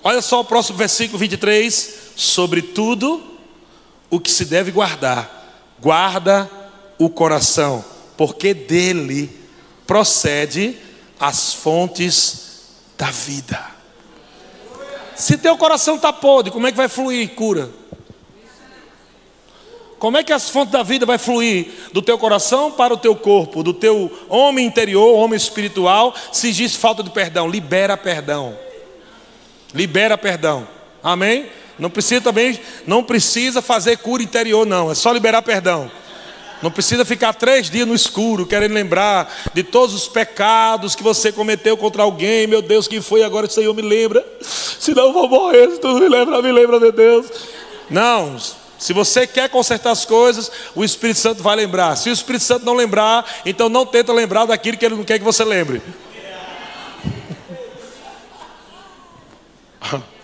Olha só o próximo versículo 23. Sobre tudo o que se deve guardar, guarda o coração, porque dele procede as fontes da vida. Se teu coração está podre, como é que vai fluir cura? Como é que as fontes da vida vai fluir do teu coração para o teu corpo, do teu homem interior, homem espiritual, se diz falta de perdão? Libera perdão. Libera perdão. Amém? Não precisa também, não precisa fazer cura interior, não. É só liberar perdão. Não precisa ficar três dias no escuro querendo lembrar de todos os pecados que você cometeu contra alguém. Meu Deus, quem foi agora? O Senhor me lembra. Senão eu vou morrer. Se tu me lembra, me lembra, meu Deus. Não. Se você quer consertar as coisas, o Espírito Santo vai lembrar. Se o Espírito Santo não lembrar, então não tenta lembrar daquilo que ele não quer que você lembre. *laughs*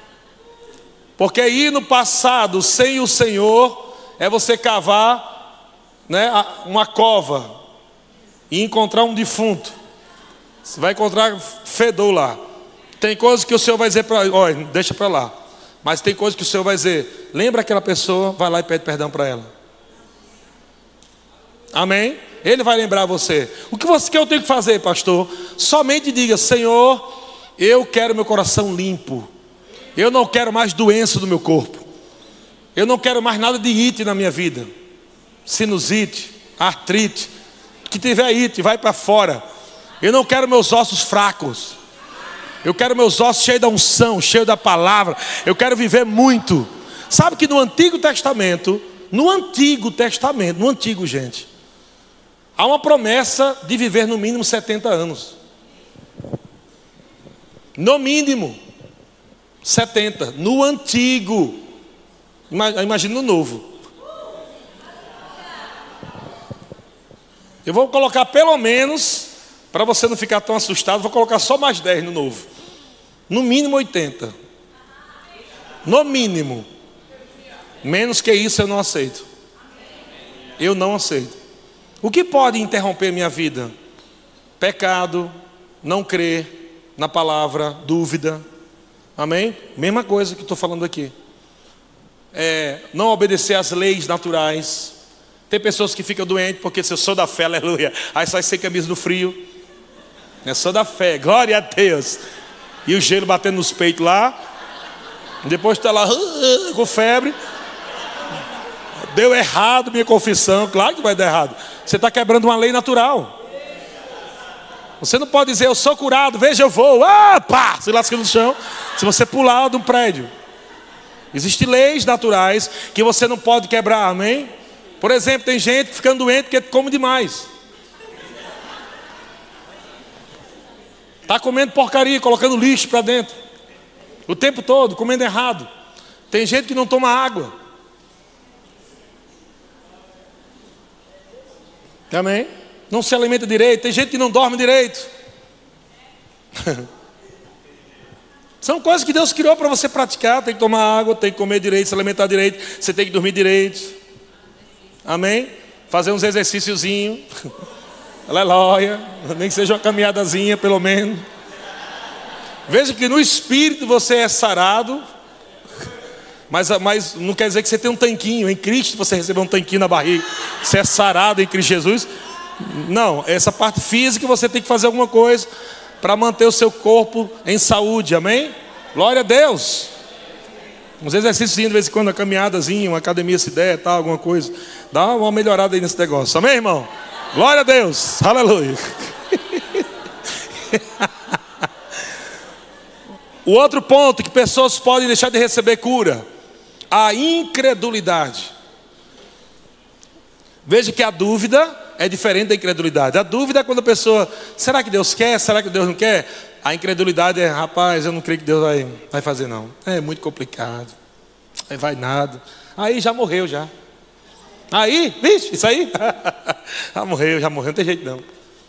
Porque ir no passado sem o Senhor é você cavar né, uma cova e encontrar um defunto. Você vai encontrar fedor lá. Tem coisas que o Senhor vai dizer para, olha, deixa para lá. Mas tem coisas que o Senhor vai dizer, lembra aquela pessoa, vai lá e pede perdão para ela. Amém? Ele vai lembrar você. O que você que eu tenho que fazer, pastor? Somente diga, Senhor, eu quero meu coração limpo. Eu não quero mais doença no meu corpo. Eu não quero mais nada de it na minha vida sinusite, artrite, que tiver it, vai para fora. Eu não quero meus ossos fracos. Eu quero meus ossos cheios da unção, cheios da palavra. Eu quero viver muito. Sabe que no Antigo Testamento, no Antigo Testamento, no Antigo, gente, há uma promessa de viver no mínimo 70 anos. No mínimo 70. No Antigo. Imagina no Novo. Eu vou colocar pelo menos, para você não ficar tão assustado, vou colocar só mais 10 no novo. No mínimo 80. No mínimo. Menos que isso eu não aceito. Eu não aceito. O que pode interromper minha vida? Pecado, não crer na palavra, dúvida, Amém? Mesma coisa que estou falando aqui. É, não obedecer às leis naturais. Tem pessoas que ficam doentes porque se eu sou da fé, aleluia. Aí sai sem camisa no frio. Eu sou da fé, glória a Deus. E o gelo batendo nos peitos lá. Depois está lá uh, uh, com febre. Deu errado minha confissão. Claro que vai dar errado. Você está quebrando uma lei natural. Você não pode dizer, eu sou curado, veja, eu vou. Ah, pá, se lasca no chão. Se você pular de um prédio. Existem leis naturais que você não pode quebrar, amém? Por exemplo, tem gente ficando doente porque come demais. Está comendo porcaria, colocando lixo para dentro. O tempo todo, comendo errado. Tem gente que não toma água. Amém? Não se alimenta direito. Tem gente que não dorme direito. *laughs* São coisas que Deus criou para você praticar. Tem que tomar água, tem que comer direito, se alimentar direito. Você tem que dormir direito. Amém? Fazer uns exercíciozinhos. *laughs* Aleluia. Nem que seja uma caminhadazinha, pelo menos. Veja que no espírito você é sarado. *laughs* Mas, mas não quer dizer que você tem um tanquinho. Em Cristo você recebeu um tanquinho na barriga. Você é sarado em Cristo Jesus. Não, essa parte física você tem que fazer alguma coisa para manter o seu corpo em saúde, amém? Glória a Deus. Uns exercícios de vez em quando, uma caminhadazinha, uma academia se der, tal, alguma coisa. Dá uma melhorada aí nesse negócio, amém, irmão? Glória a Deus, *laughs* aleluia. o outro ponto que pessoas podem deixar de receber cura, a incredulidade. Veja que a dúvida é diferente da incredulidade. A dúvida é quando a pessoa, será que Deus quer? Será que Deus não quer? A incredulidade é, rapaz, eu não creio que Deus vai, vai fazer não. É muito complicado. Aí vai nada. Aí já morreu já. Aí, vixe, isso aí? *laughs* já morreu, já morreu, não tem jeito não.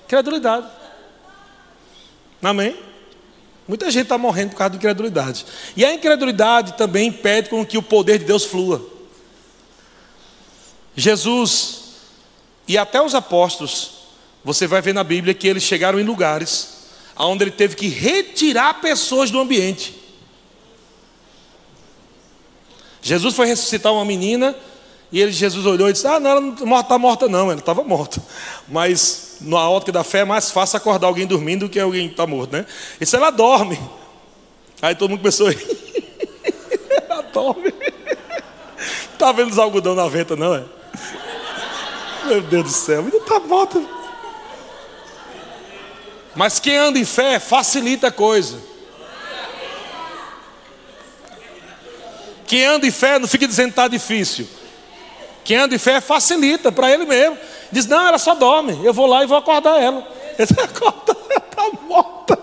Incredulidade. Amém? Muita gente está morrendo por causa de incredulidade. E a incredulidade também impede com que o poder de Deus flua. Jesus e até os apóstolos, você vai ver na Bíblia que eles chegaram em lugares onde ele teve que retirar pessoas do ambiente. Jesus foi ressuscitar uma menina e ele, Jesus olhou e disse: Ah, não, ela está morta, não, ela estava morta. Mas na ótica da fé é mais fácil acordar alguém dormindo do que alguém que está morto, né? E se ela dorme. Aí todo mundo começou a *laughs* ela dorme. Está vendo os algodão na venta, não é? Meu Deus do céu, ainda está morta. Mas quem anda em fé facilita a coisa. Quem anda em fé não fica dizendo que está difícil. Quem anda em fé facilita para ele mesmo. Diz, não, ela só dorme. Eu vou lá e vou acordar ela. *laughs* Ele acorda, ela está morta.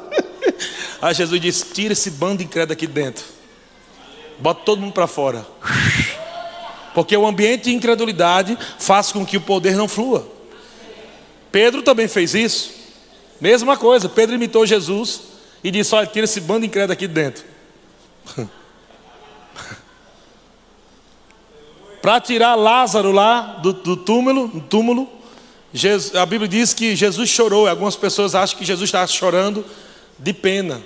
Aí Jesus disse: tira esse bando incrédulo aqui dentro. Bota todo mundo para fora. Porque o ambiente de incredulidade faz com que o poder não flua. Pedro também fez isso. Mesma coisa, Pedro imitou Jesus e disse: Olha, tira esse bando incrédulo aqui dentro. *laughs* Para tirar Lázaro lá do, do túmulo, do túmulo Jesus, a Bíblia diz que Jesus chorou. Algumas pessoas acham que Jesus estava chorando de pena.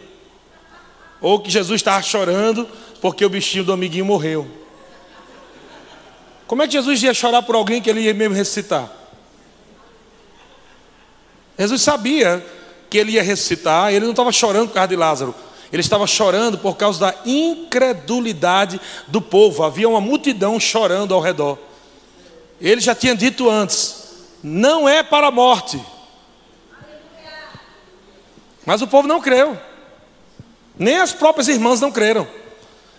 Ou que Jesus estava chorando porque o bichinho do amiguinho morreu. Como é que Jesus ia chorar por alguém que ele ia mesmo ressuscitar? Jesus sabia que ele ia ressuscitar, ele não estava chorando por causa de Lázaro, ele estava chorando por causa da incredulidade do povo. Havia uma multidão chorando ao redor. Ele já tinha dito antes: não é para a morte. Mas o povo não creu. Nem as próprias irmãs não creram.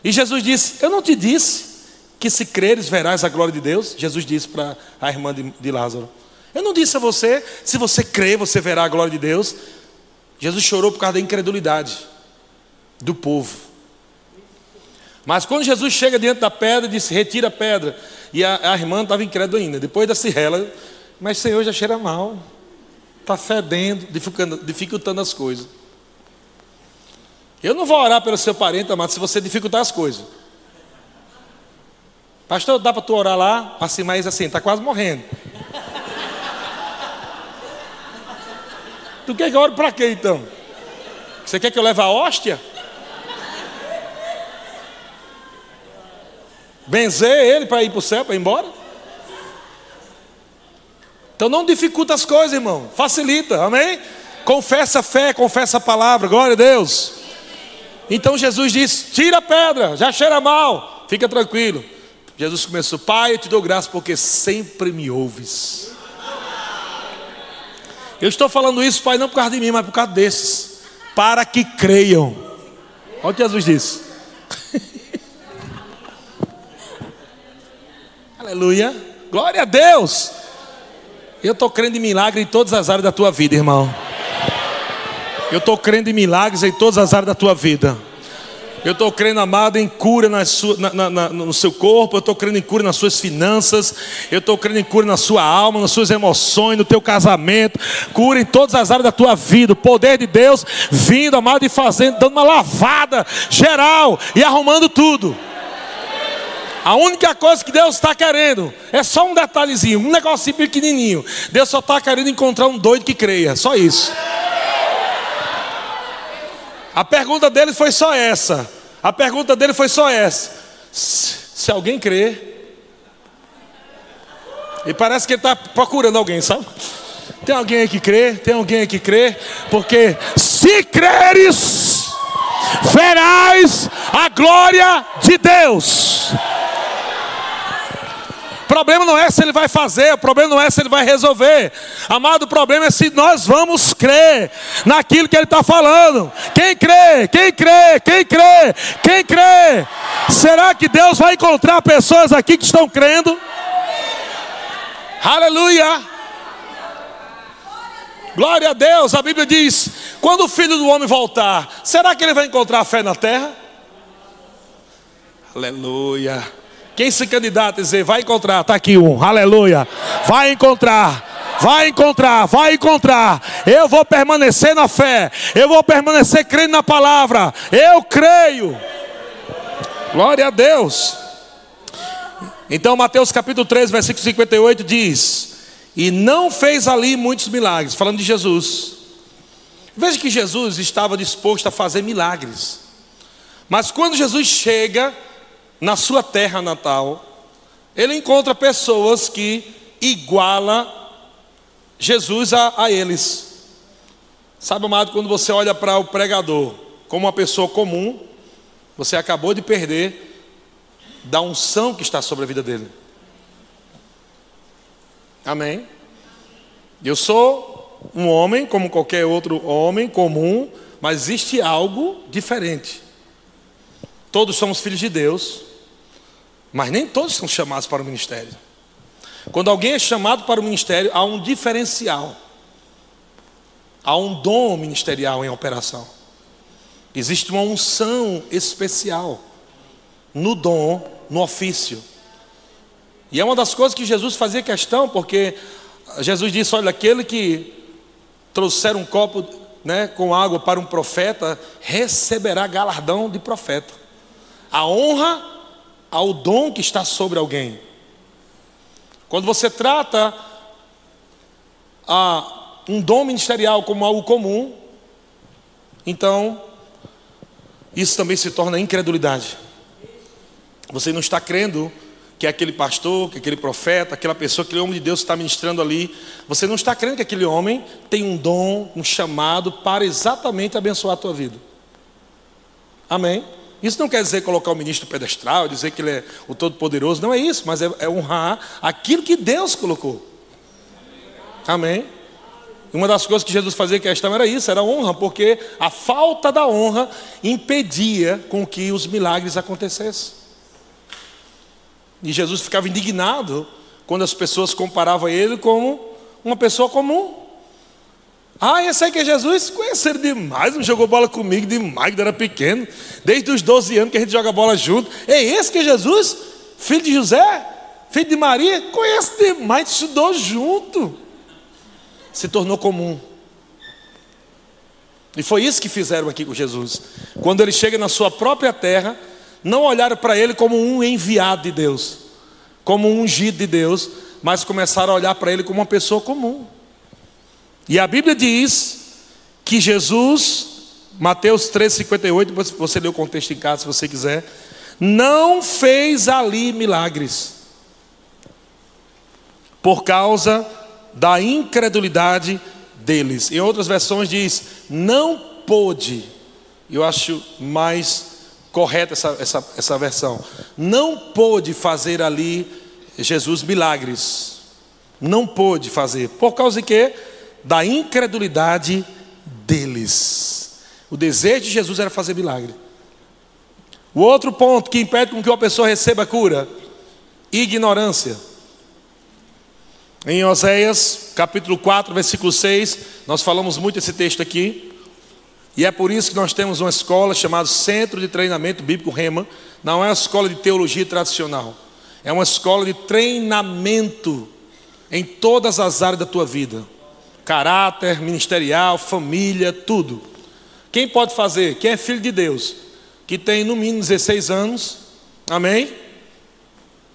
E Jesus disse: Eu não te disse que se creres verás a glória de Deus? Jesus disse para a irmã de, de Lázaro. Eu não disse a você, se você crer, você verá a glória de Deus. Jesus chorou por causa da incredulidade do povo. Mas quando Jesus chega diante da pedra, disse: Retira a pedra. E a, a irmã estava incrédula ainda. Depois da cirrela, mas Senhor já cheira mal, está fedendo, dificultando as coisas. Eu não vou orar pelo seu parente, amado, se você dificultar as coisas. Pastor, dá para tu orar lá? Assim, mas assim, está quase morrendo. tu quer que eu ore para quê então? Você quer que eu leve a hóstia? benzer ele para ir para o céu, para ir embora. Então não dificulta as coisas, irmão. Facilita, amém? Confessa a fé, confessa a palavra, glória a Deus. Então Jesus disse: tira a pedra, já cheira mal, fica tranquilo. Jesus começou, Pai, eu te dou graça porque sempre me ouves. Eu estou falando isso, Pai, não por causa de mim, mas por causa desses, para que creiam. Olha o que Jesus disse. *laughs* Aleluia. Glória a Deus. Eu estou crendo em milagre em todas as áreas da tua vida, irmão. Eu estou crendo em milagres em todas as áreas da tua vida. Eu estou crendo, amado, em cura na sua, na, na, no seu corpo. Eu estou crendo em cura nas suas finanças. Eu estou crendo em cura na sua alma, nas suas emoções, no teu casamento. Cura em todas as áreas da tua vida. O poder de Deus vindo, amado, e fazendo, dando uma lavada geral e arrumando tudo. A única coisa que Deus está querendo é só um detalhezinho, um negocinho pequenininho. Deus só está querendo encontrar um doido que creia, só isso. A pergunta dele foi só essa. A pergunta dele foi só essa. Se alguém crê. E parece que ele está procurando alguém, sabe? Tem alguém que crê? Tem alguém que crê? Porque se creres, verás a glória de Deus problema não é se ele vai fazer, o problema não é se ele vai resolver. Amado, o problema é se nós vamos crer naquilo que ele está falando. Quem crê? Quem crê? Quem crê? Quem crê? Será que Deus vai encontrar pessoas aqui que estão crendo? Aleluia! Glória a Deus, a Bíblia diz: quando o filho do homem voltar, será que ele vai encontrar fé na terra? Aleluia. Quem se candidata a dizer, vai encontrar, está aqui um, aleluia. Vai encontrar, vai encontrar, vai encontrar. Eu vou permanecer na fé, eu vou permanecer crendo na palavra. Eu creio. Glória a Deus. Então, Mateus capítulo 3, versículo 58 diz: E não fez ali muitos milagres, falando de Jesus. Veja que Jesus estava disposto a fazer milagres. Mas quando Jesus chega, na sua terra natal, ele encontra pessoas que iguala Jesus a, a eles. Sabe, amado, quando você olha para o pregador como uma pessoa comum, você acabou de perder da unção que está sobre a vida dele. Amém? Eu sou um homem como qualquer outro homem comum, mas existe algo diferente. Todos somos filhos de Deus, mas nem todos são chamados para o ministério. Quando alguém é chamado para o ministério, há um diferencial. Há um dom ministerial em operação. Existe uma unção especial no dom, no ofício. E é uma das coisas que Jesus fazia questão, porque Jesus disse: Olha, aquele que trouxer um copo né, com água para um profeta, receberá galardão de profeta. A honra ao dom que está sobre alguém. Quando você trata a um dom ministerial como algo comum, então isso também se torna incredulidade. Você não está crendo que aquele pastor, que aquele profeta, aquela pessoa, aquele homem de Deus está ministrando ali, você não está crendo que aquele homem tem um dom, um chamado para exatamente abençoar a tua vida. Amém? Isso não quer dizer colocar o ministro pedestral, dizer que ele é o Todo-Poderoso, não é isso, mas é, é honrar aquilo que Deus colocou. Amém? Uma das coisas que Jesus fazia questão era isso, era honra, porque a falta da honra impedia com que os milagres acontecessem. E Jesus ficava indignado quando as pessoas comparavam ele como uma pessoa comum. Ah, esse aí que é Jesus, conheceram demais, jogou bola comigo demais, quando era pequeno, desde os 12 anos que a gente joga bola junto. É esse que é Jesus? Filho de José? Filho de Maria? Conhece demais, estudou junto. Se tornou comum. E foi isso que fizeram aqui com Jesus. Quando ele chega na sua própria terra, não olharam para ele como um enviado de Deus, como um ungido de Deus, mas começaram a olhar para ele como uma pessoa comum. E a Bíblia diz que Jesus, Mateus 3,58, você lê o contexto em casa se você quiser, não fez ali milagres, por causa da incredulidade deles. Em outras versões diz: não pôde. Eu acho mais correta essa, essa, essa versão. Não pôde fazer ali Jesus milagres. Não pôde fazer. Por causa de quê? Da incredulidade deles. O desejo de Jesus era fazer milagre. O outro ponto que impede com que uma pessoa receba cura: ignorância. Em Oséias, capítulo 4, versículo 6, nós falamos muito esse texto aqui. E é por isso que nós temos uma escola chamada Centro de Treinamento Bíblico Rema. Não é uma escola de teologia tradicional. É uma escola de treinamento em todas as áreas da tua vida: caráter, ministerial, família, tudo. Quem pode fazer? Quem é filho de Deus, que tem no mínimo 16 anos, amém?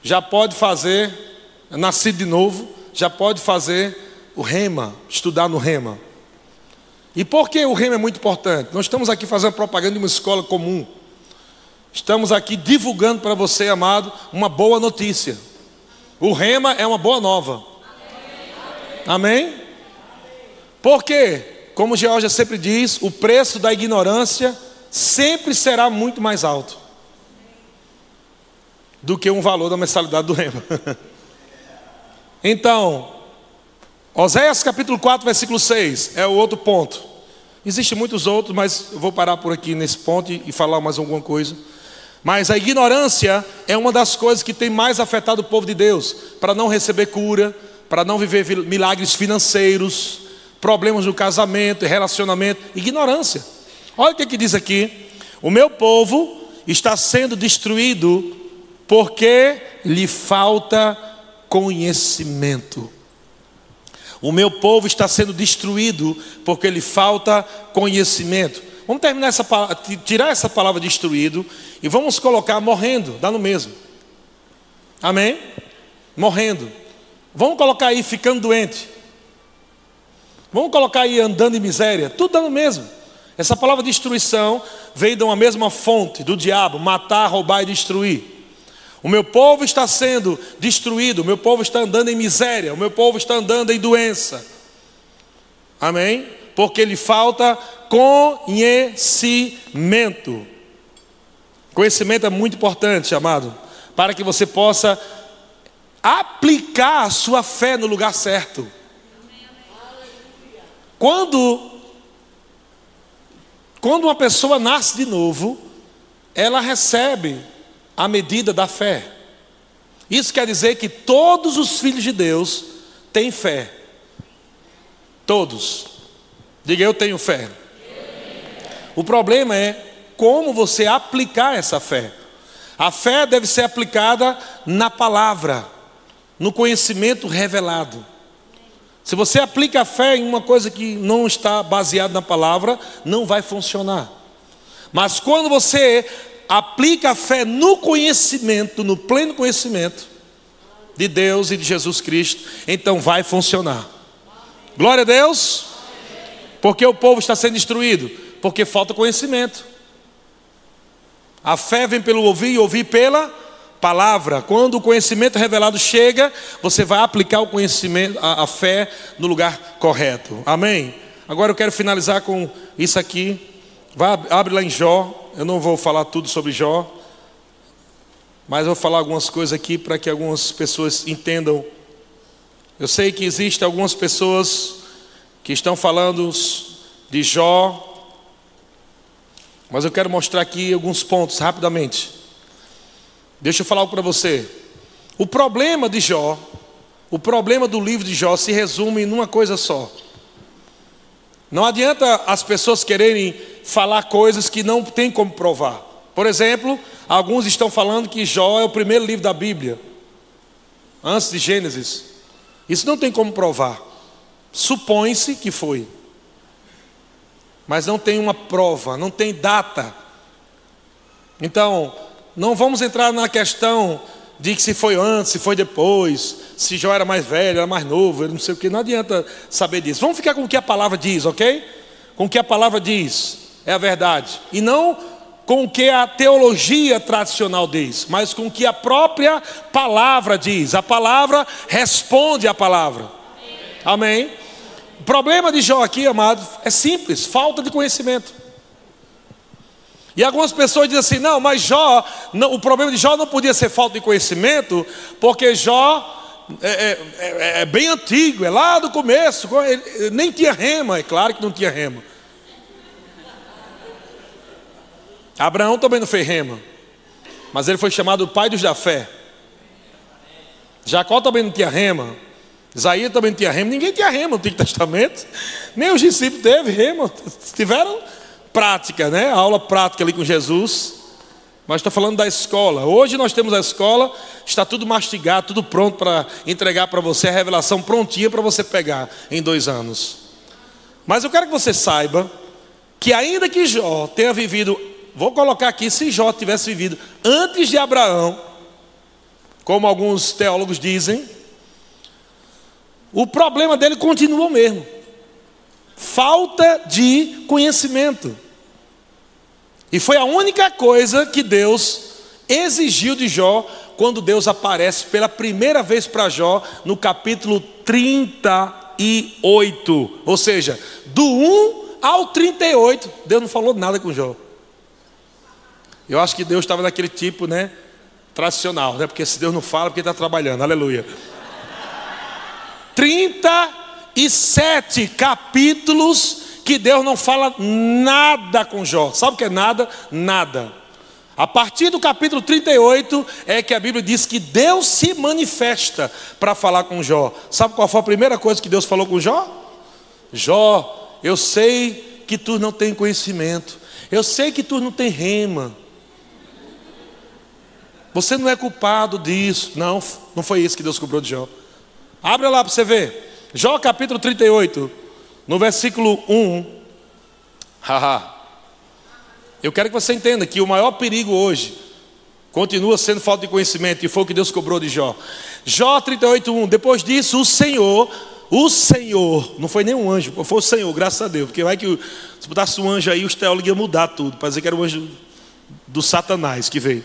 Já pode fazer, nascido de novo, já pode fazer o rema, estudar no rema. E por que o rema é muito importante? Nós estamos aqui fazendo propaganda de uma escola comum. Estamos aqui divulgando para você, amado, uma boa notícia. O rema é uma boa nova. Amém? Porque, como Georgia sempre diz, o preço da ignorância sempre será muito mais alto do que um valor da mensalidade do rema. *laughs* então, Oséias capítulo 4, versículo 6 é o outro ponto. Existem muitos outros, mas eu vou parar por aqui nesse ponto e falar mais alguma coisa. Mas a ignorância é uma das coisas que tem mais afetado o povo de Deus para não receber cura, para não viver milagres financeiros, problemas no casamento, relacionamento, ignorância. Olha o que, que diz aqui: o meu povo está sendo destruído porque lhe falta conhecimento. O meu povo está sendo destruído porque lhe falta conhecimento. Vamos terminar essa tirar essa palavra destruído e vamos colocar morrendo, dá no mesmo. Amém? Morrendo. Vamos colocar aí ficando doente. Vamos colocar aí andando em miséria, tudo dando mesmo. Essa palavra destruição veio de uma mesma fonte do diabo, matar, roubar e destruir. O meu povo está sendo destruído, o meu povo está andando em miséria, o meu povo está andando em doença. Amém? Porque lhe falta conhecimento. Conhecimento é muito importante, amado, para que você possa aplicar a sua fé no lugar certo. Quando quando uma pessoa nasce de novo, ela recebe a medida da fé. Isso quer dizer que todos os filhos de Deus têm fé. Todos. Diga eu tenho fé. O problema é como você aplicar essa fé. A fé deve ser aplicada na palavra no conhecimento revelado. Se você aplica a fé em uma coisa que não está baseada na palavra, não vai funcionar. Mas quando você aplica a fé no conhecimento, no pleno conhecimento de Deus e de Jesus Cristo, então vai funcionar. Glória a Deus. Porque o povo está sendo destruído? Porque falta conhecimento. A fé vem pelo ouvir e ouvir pela palavra. Quando o conhecimento revelado chega, você vai aplicar o conhecimento, a, a fé no lugar correto. Amém? Agora eu quero finalizar com isso aqui. Vai, abre lá em Jó. Eu não vou falar tudo sobre Jó, mas vou falar algumas coisas aqui para que algumas pessoas entendam. Eu sei que existem algumas pessoas que estão falando de Jó, mas eu quero mostrar aqui alguns pontos rapidamente. Deixa eu falar algo para você. O problema de Jó, o problema do livro de Jó se resume numa coisa só. Não adianta as pessoas quererem falar coisas que não tem como provar. Por exemplo, alguns estão falando que Jó é o primeiro livro da Bíblia, antes de Gênesis. Isso não tem como provar. Supõe-se que foi. Mas não tem uma prova, não tem data. Então, não vamos entrar na questão de que se foi antes, se foi depois, se Jó era mais velho, era mais novo, não sei o que, não adianta saber disso. Vamos ficar com o que a palavra diz, ok? Com o que a palavra diz, é a verdade. E não com o que a teologia tradicional diz, mas com o que a própria palavra diz. A palavra responde à palavra. Amém? O problema de Jó aqui, amado, é simples: falta de conhecimento. E algumas pessoas dizem assim: não, mas Jó, não, o problema de Jó não podia ser falta de conhecimento, porque Jó é, é, é, é bem antigo, é lá do começo, ele, nem tinha rema, é claro que não tinha rema. Abraão também não fez rema, mas ele foi chamado pai dos da fé. Jacó também não tinha rema, Isaías também não tinha rema, ninguém tinha rema no Antigo Testamento, nem os discípulos teve rema, *laughs* tiveram prática, né? A aula prática ali com Jesus. Mas estou falando da escola. Hoje nós temos a escola, está tudo mastigado, tudo pronto para entregar para você a revelação prontinha para você pegar em dois anos. Mas eu quero que você saiba que ainda que Jó tenha vivido, vou colocar aqui, se Jó tivesse vivido antes de Abraão, como alguns teólogos dizem, o problema dele continua o mesmo. Falta de conhecimento. E foi a única coisa que Deus exigiu de Jó quando Deus aparece pela primeira vez para Jó no capítulo 38. Ou seja, do 1 ao 38, Deus não falou nada com Jó. Eu acho que Deus estava naquele tipo, né? Tradicional, né? Porque se Deus não fala, porque está trabalhando, aleluia. 37 capítulos que Deus não fala nada com Jó. Sabe o que é nada? Nada. A partir do capítulo 38 é que a Bíblia diz que Deus se manifesta para falar com Jó. Sabe qual foi a primeira coisa que Deus falou com Jó? Jó, eu sei que tu não tem conhecimento. Eu sei que tu não tem rema. Você não é culpado disso. Não, não foi isso que Deus cobrou de Jó. Abra lá para você ver. Jó capítulo 38. No versículo 1, haha, eu quero que você entenda que o maior perigo hoje continua sendo falta de conhecimento, e foi o que Deus cobrou de Jó. Jó 38:1. Depois disso, o Senhor, o Senhor, não foi nem um anjo, foi o Senhor, graças a Deus, porque vai que se botasse um anjo aí, os teólogos iam mudar tudo, para dizer que era o anjo do Satanás que veio.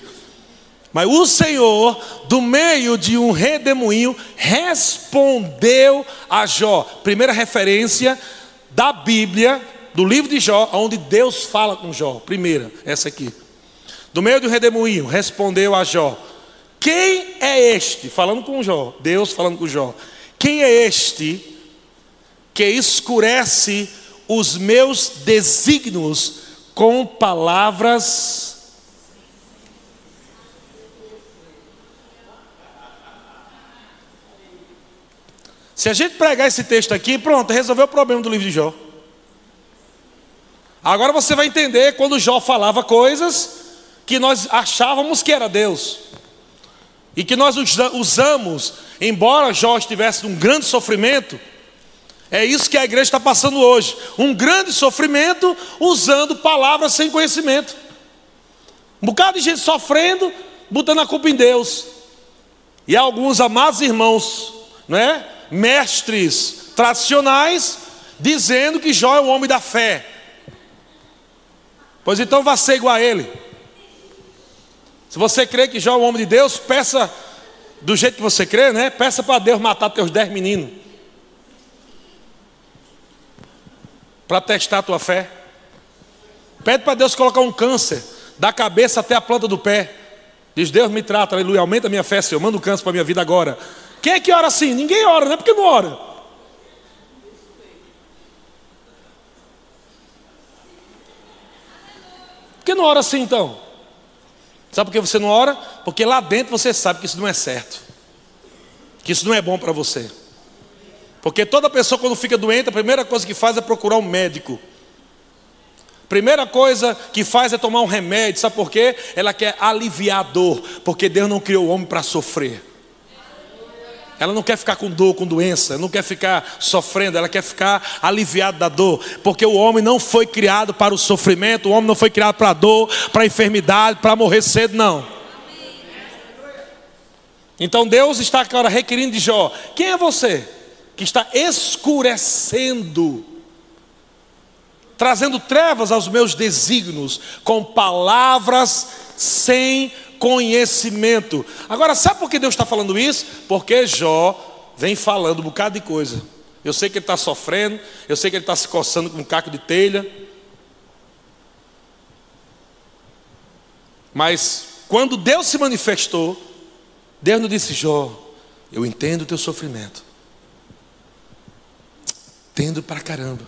Mas o Senhor, do meio de um redemoinho, respondeu a Jó. Primeira referência da Bíblia, do livro de Jó, onde Deus fala com Jó. Primeira, essa aqui. Do meio de um redemoinho, respondeu a Jó: Quem é este? Falando com Jó, Deus falando com Jó. Quem é este que escurece os meus desígnios com palavras Se a gente pregar esse texto aqui, pronto, resolveu o problema do livro de Jó. Agora você vai entender quando Jó falava coisas que nós achávamos que era Deus. E que nós usamos, embora Jó estivesse num grande sofrimento, é isso que a igreja está passando hoje. Um grande sofrimento usando palavras sem conhecimento. Um bocado de gente sofrendo, botando a culpa em Deus. E alguns amados irmãos, não é? Mestres tradicionais dizendo que Jó é o homem da fé. Pois então vá ser igual a ele. Se você crê que Jó é o homem de Deus, peça do jeito que você crê, né? Peça para Deus matar teus dez meninos. Para testar a tua fé. Pede para Deus colocar um câncer da cabeça até a planta do pé. Diz, Deus me trata, aleluia, aumenta a minha fé, Senhor, manda um câncer para a minha vida agora. Quem é que ora assim? Ninguém ora, não é porque não ora. Por que não ora assim então? Sabe por que você não ora? Porque lá dentro você sabe que isso não é certo, que isso não é bom para você. Porque toda pessoa, quando fica doente, a primeira coisa que faz é procurar um médico. Primeira coisa que faz é tomar um remédio, sabe por quê? Ela quer aliviar a dor, porque Deus não criou o homem para sofrer. Ela não quer ficar com dor, com doença, não quer ficar sofrendo, ela quer ficar aliviada da dor, porque o homem não foi criado para o sofrimento, o homem não foi criado para a dor, para a enfermidade, para morrer cedo, não. Então Deus está agora requerindo de Jó: quem é você que está escurecendo trazendo trevas aos meus desígnios, com palavras sem conhecimento. Agora, sabe por que Deus está falando isso? Porque Jó vem falando um bocado de coisa. Eu sei que ele está sofrendo, eu sei que ele está se coçando com um caco de telha. Mas quando Deus se manifestou, Deus não disse: Jó, eu entendo o teu sofrimento. Entendo pra caramba.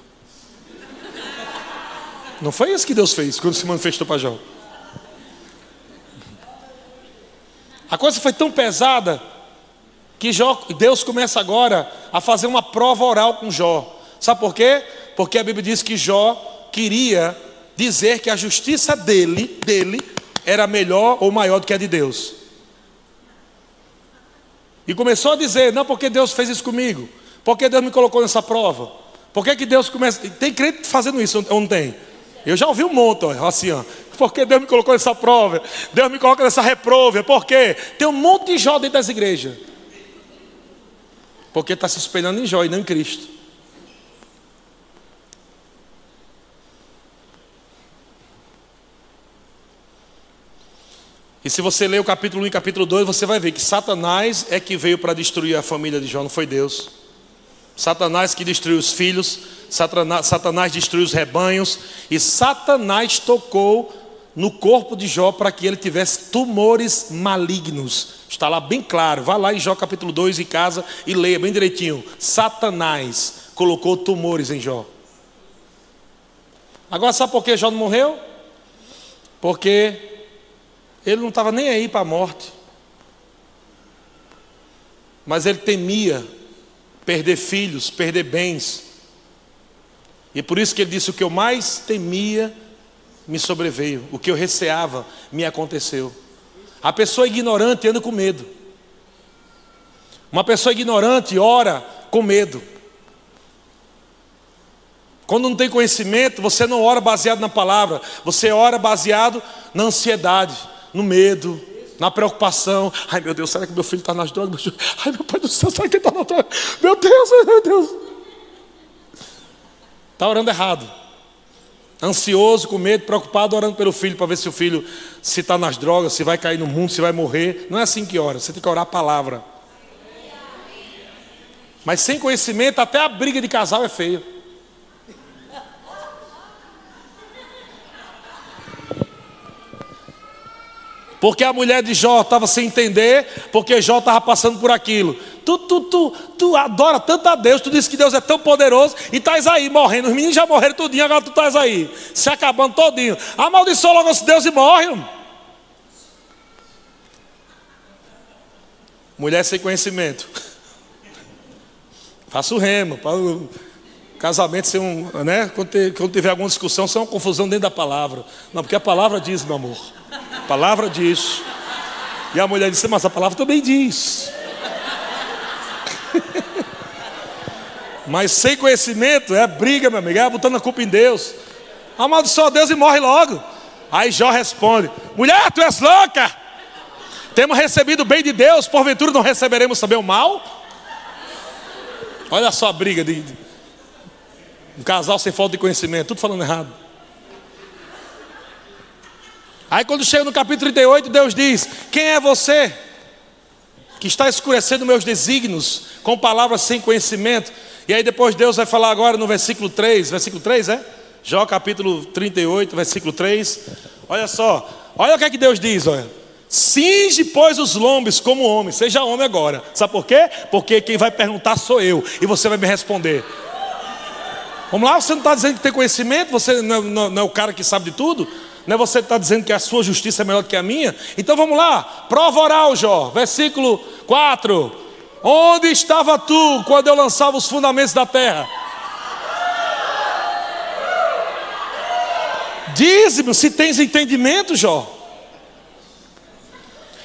Não foi isso que Deus fez quando se manifestou para Jó. A coisa foi tão pesada que Jó, Deus começa agora a fazer uma prova oral com Jó. Sabe por quê? Porque a Bíblia diz que Jó queria dizer que a justiça dele, dele, era melhor ou maior do que a de Deus. E começou a dizer: não, porque Deus fez isso comigo? Porque Deus me colocou nessa prova? Por que, que Deus começa. Tem crente fazendo isso ou não tem? Eu já ouvi um monte, ó, assim, ó. Porque Deus me colocou nessa prova, Deus me coloca nessa reprova, por quê? Tem um monte de Jó dentro das igrejas. Porque está se espelhando em Jó e não em Cristo. E se você ler o capítulo 1 e capítulo 2, você vai ver que Satanás é que veio para destruir a família de Jó, não foi Deus. Satanás que destruiu os filhos, Satanás, Satanás destruiu os rebanhos, e Satanás tocou no corpo de Jó para que ele tivesse tumores malignos. Está lá bem claro. Vá lá em Jó capítulo 2 em casa e leia bem direitinho. Satanás colocou tumores em Jó. Agora sabe por que Jó não morreu? Porque ele não estava nem aí para a morte. Mas ele temia perder filhos, perder bens. E por isso que ele disse: O que eu mais temia me sobreveio, o que eu receava me aconteceu. A pessoa ignorante anda com medo. Uma pessoa ignorante ora com medo. Quando não tem conhecimento, você não ora baseado na palavra, você ora baseado na ansiedade no medo, na preocupação. Ai meu Deus, será que meu filho está nas drogas? Ai meu pai do céu, será que ele está nas drogas? Meu Deus, meu Deus. Está orando errado. Ansioso, com medo, preocupado, orando pelo filho para ver se o filho se está nas drogas, se vai cair no mundo, se vai morrer. Não é assim que ora, você tem que orar a palavra. Mas sem conhecimento, até a briga de casal é feia. Porque a mulher de Jó estava sem entender, porque Jó estava passando por aquilo. Tu, tu, tu, tu adora tanto a Deus, tu disse que Deus é tão poderoso e estás aí morrendo. Os meninos já morreram tudinho, agora tu estás aí, se acabando todinho. Amaldiçoa logo esse Deus e morre. Mulher sem conhecimento. *laughs* Faça o remo, para o casamento ser um, né? Quando, tiver alguma discussão, ser uma confusão dentro da palavra. Não, porque a palavra diz, meu amor. A palavra diz. E a mulher disse, mas a palavra também diz. *laughs* mas sem conhecimento é briga, meu amigo, é botando a culpa em Deus. Amaldiçoa Deus e morre logo. Aí Jó responde: Mulher, tu és louca. Temos recebido o bem de Deus, porventura não receberemos também o mal? Olha só a briga de, de um casal sem falta de conhecimento, tudo falando errado. Aí quando chega no capítulo 38, Deus diz: Quem é você que está escurecendo meus desígnios com palavras sem conhecimento? E aí depois Deus vai falar agora no versículo 3, versículo 3 é? Jó capítulo 38, versículo 3. Olha só, olha o que é que Deus diz, olha. Cinge, pois, os lombos como homem, seja homem agora. Sabe por quê? Porque quem vai perguntar sou eu, e você vai me responder. Vamos lá, você não está dizendo que tem conhecimento, você é, não, não é o cara que sabe de tudo? Não é você que está dizendo que a sua justiça é melhor do que a minha? Então vamos lá, prova oral, Jó, versículo 4. Onde estava tu quando eu lançava os fundamentos da terra? Diz-me se tens entendimento, Jó.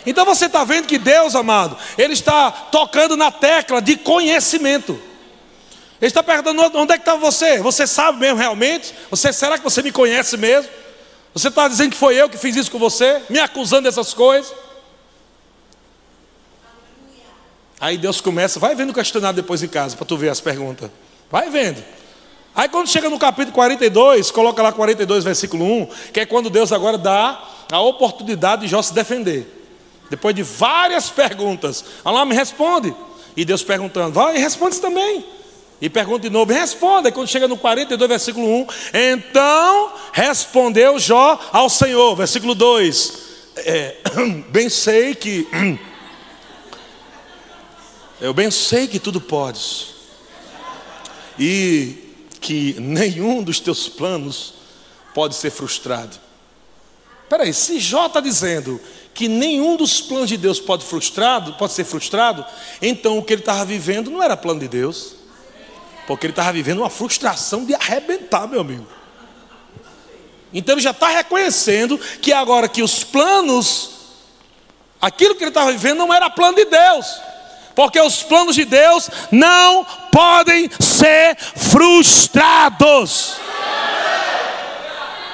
Então você está vendo que Deus, amado, Ele está tocando na tecla de conhecimento. Ele está perguntando onde é que está você? Você sabe mesmo realmente? Você será que você me conhece mesmo? Você está dizendo que foi eu que fiz isso com você, me acusando dessas coisas. Aí Deus começa, vai vendo o questionário depois em casa, para tu ver as perguntas. Vai vendo. Aí quando chega no capítulo 42, coloca lá 42, versículo 1, que é quando Deus agora dá a oportunidade de Jó se defender. Depois de várias perguntas, Allah me responde. E Deus perguntando, vai, responde também. E pergunta de novo, responda. Quando chega no 42, versículo 1, então respondeu Jó ao Senhor, versículo 2: é, *clears throat* Bem sei que, *clears throat* eu bem sei que tudo podes, e que nenhum dos teus planos pode ser frustrado. Peraí, se Jó está dizendo que nenhum dos planos de Deus pode, frustrado, pode ser frustrado, então o que ele estava vivendo não era plano de Deus, porque ele estava vivendo uma frustração de arrebentar, meu amigo. Então ele já está reconhecendo que agora que os planos, aquilo que ele estava vivendo não era plano de Deus, porque os planos de Deus não podem ser frustrados.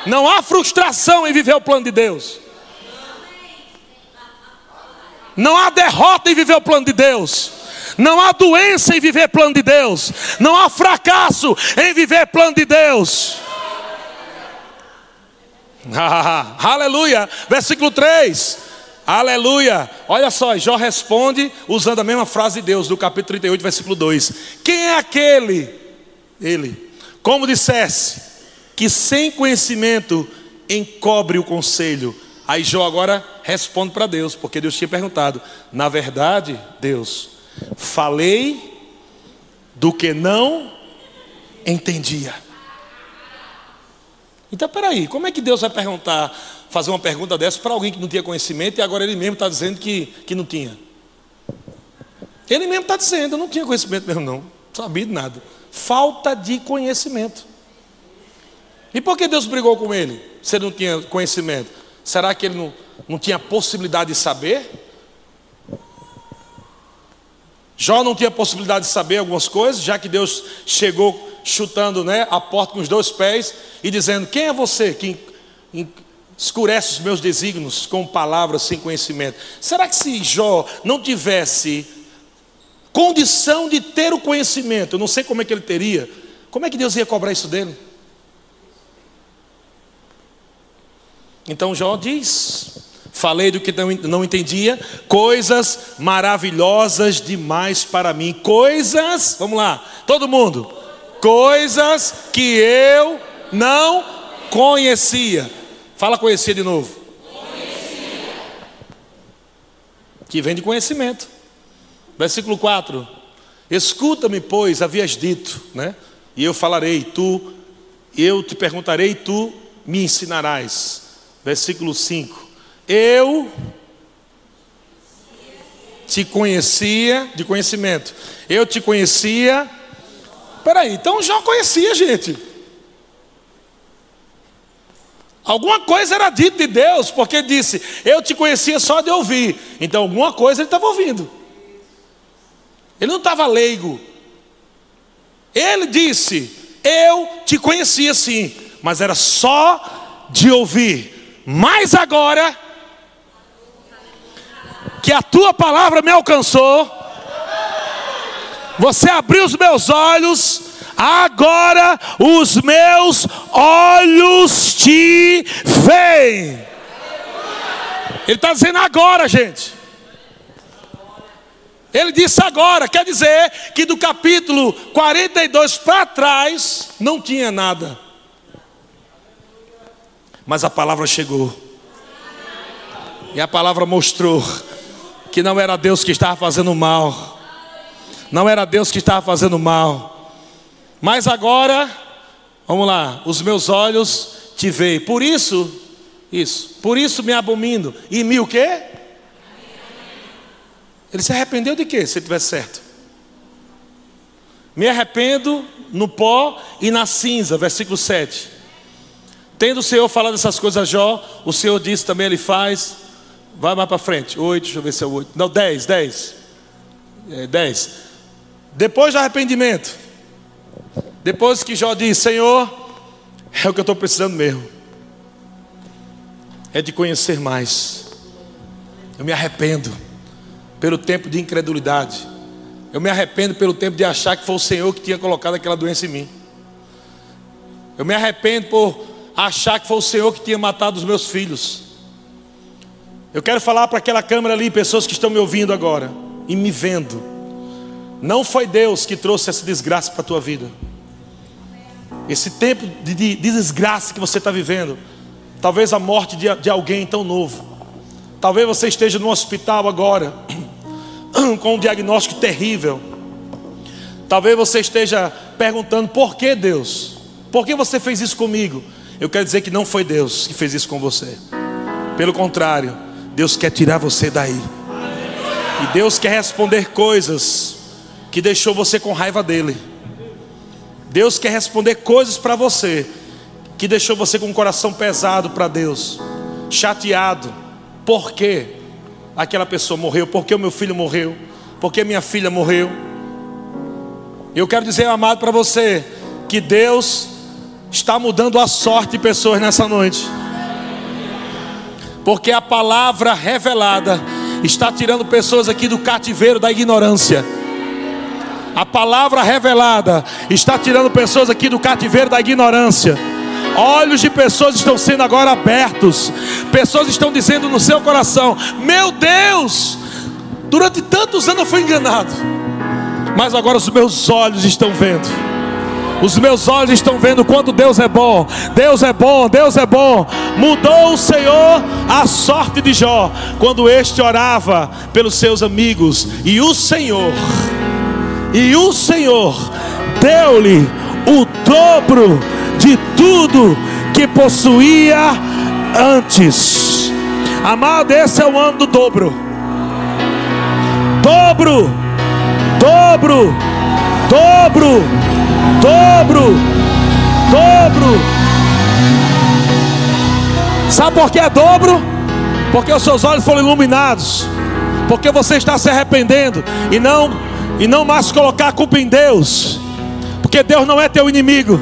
Não há frustração em viver o plano de Deus. Não há derrota em viver o plano de Deus. Não há doença em viver plano de Deus. Não há fracasso em viver plano de Deus. *laughs* aleluia. Versículo 3. Aleluia. Olha só, Jó responde usando a mesma frase de Deus do capítulo 38, versículo 2. Quem é aquele? Ele. Como dissesse, que sem conhecimento encobre o conselho Aí Jó agora responde para Deus, porque Deus tinha perguntado: Na verdade, Deus, falei do que não entendia. Então, peraí, como é que Deus vai perguntar, fazer uma pergunta dessa para alguém que não tinha conhecimento e agora ele mesmo está dizendo que, que não tinha? Ele mesmo está dizendo, eu não tinha conhecimento mesmo, não, sabia de nada. Falta de conhecimento. E por que Deus brigou com ele, se ele não tinha conhecimento? Será que ele não, não tinha possibilidade de saber? Jó não tinha possibilidade de saber algumas coisas, já que Deus chegou chutando né, a porta com os dois pés e dizendo: Quem é você que escurece os meus desígnios com palavras sem conhecimento? Será que se Jó não tivesse condição de ter o conhecimento, eu não sei como é que ele teria, como é que Deus ia cobrar isso dele? Então Jó diz: Falei do que não entendia, coisas maravilhosas demais para mim, coisas, vamos lá, todo mundo, coisas que eu não conhecia. Fala conhecia de novo. Conhecia. Que vem de conhecimento. Versículo 4: Escuta-me, pois, havias dito, né? E eu falarei, tu, eu te perguntarei, tu me ensinarás versículo 5. Eu te conhecia, de conhecimento, eu te conhecia. Peraí, então já conhecia, gente. Alguma coisa era dita de Deus, porque disse, eu te conhecia só de ouvir. Então alguma coisa ele estava ouvindo. Ele não estava leigo. Ele disse, eu te conhecia sim, mas era só de ouvir. Mas agora que a tua palavra me alcançou, você abriu os meus olhos, agora os meus olhos te veem. Ele está dizendo agora, gente. Ele disse agora, quer dizer que do capítulo 42 para trás não tinha nada. Mas a palavra chegou. E a palavra mostrou que não era Deus que estava fazendo mal. Não era Deus que estava fazendo mal. Mas agora, vamos lá, os meus olhos te veem. Por isso, isso, por isso me abomino. E me o quê? Ele se arrependeu de quê, se ele tivesse certo? Me arrependo no pó e na cinza, versículo 7. Tendo o Senhor falado essas coisas a Jó, o Senhor disse também, ele faz. Vai mais para frente. Oito, deixa eu ver se é oito. Não, dez, dez. É, dez. Depois do arrependimento. Depois que Jó diz, Senhor, é o que eu estou precisando mesmo. É de conhecer mais. Eu me arrependo pelo tempo de incredulidade. Eu me arrependo pelo tempo de achar que foi o Senhor que tinha colocado aquela doença em mim. Eu me arrependo por achar que foi o Senhor que tinha matado os meus filhos. Eu quero falar para aquela câmera ali, pessoas que estão me ouvindo agora e me vendo. Não foi Deus que trouxe essa desgraça para a tua vida. Esse tempo de, de, de desgraça que você está vivendo, talvez a morte de, de alguém tão novo, talvez você esteja no hospital agora, *clears throat* com um diagnóstico terrível. Talvez você esteja perguntando: por que Deus? Por que você fez isso comigo? Eu quero dizer que não foi Deus que fez isso com você. Pelo contrário, Deus quer tirar você daí. E Deus quer responder coisas que deixou você com raiva dele. Deus quer responder coisas para você que deixou você com o coração pesado para Deus, chateado. Por quê? Aquela pessoa morreu, por que o meu filho morreu, por que minha filha morreu. Eu quero dizer, amado, para você, que Deus está mudando a sorte de pessoas nessa noite. Porque a palavra revelada está tirando pessoas aqui do cativeiro da ignorância. A palavra revelada está tirando pessoas aqui do cativeiro da ignorância. Olhos de pessoas estão sendo agora abertos. Pessoas estão dizendo no seu coração: Meu Deus, durante tantos anos eu fui enganado, mas agora os meus olhos estão vendo. Os meus olhos estão vendo quanto Deus é bom. Deus é bom, Deus é bom. Mudou o Senhor a sorte de Jó quando este orava pelos seus amigos. E o Senhor, e o Senhor deu-lhe o dobro de tudo que possuía antes. Amado, esse é o ano do dobro. Dobro, dobro, dobro dobro, dobro. Sabe por que é dobro? Porque os seus olhos foram iluminados. Porque você está se arrependendo e não e não mais colocar a culpa em Deus. Porque Deus não é teu inimigo.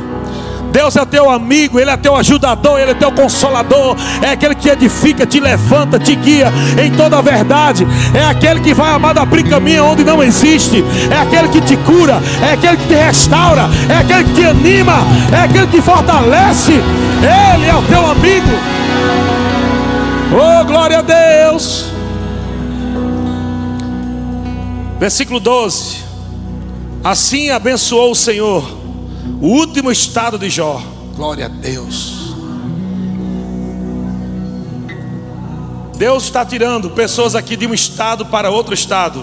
Deus é teu amigo, Ele é teu ajudador, Ele é teu consolador, é aquele que edifica, te levanta, te guia em toda a verdade, é aquele que vai amado abrir caminho onde não existe, é aquele que te cura, é aquele que te restaura, é aquele que te anima, é aquele que fortalece, Ele é o teu amigo. Oh, glória a Deus! Versículo 12: Assim abençoou o Senhor o último estado de Jó. Glória a Deus. Deus está tirando pessoas aqui de um estado para outro estado.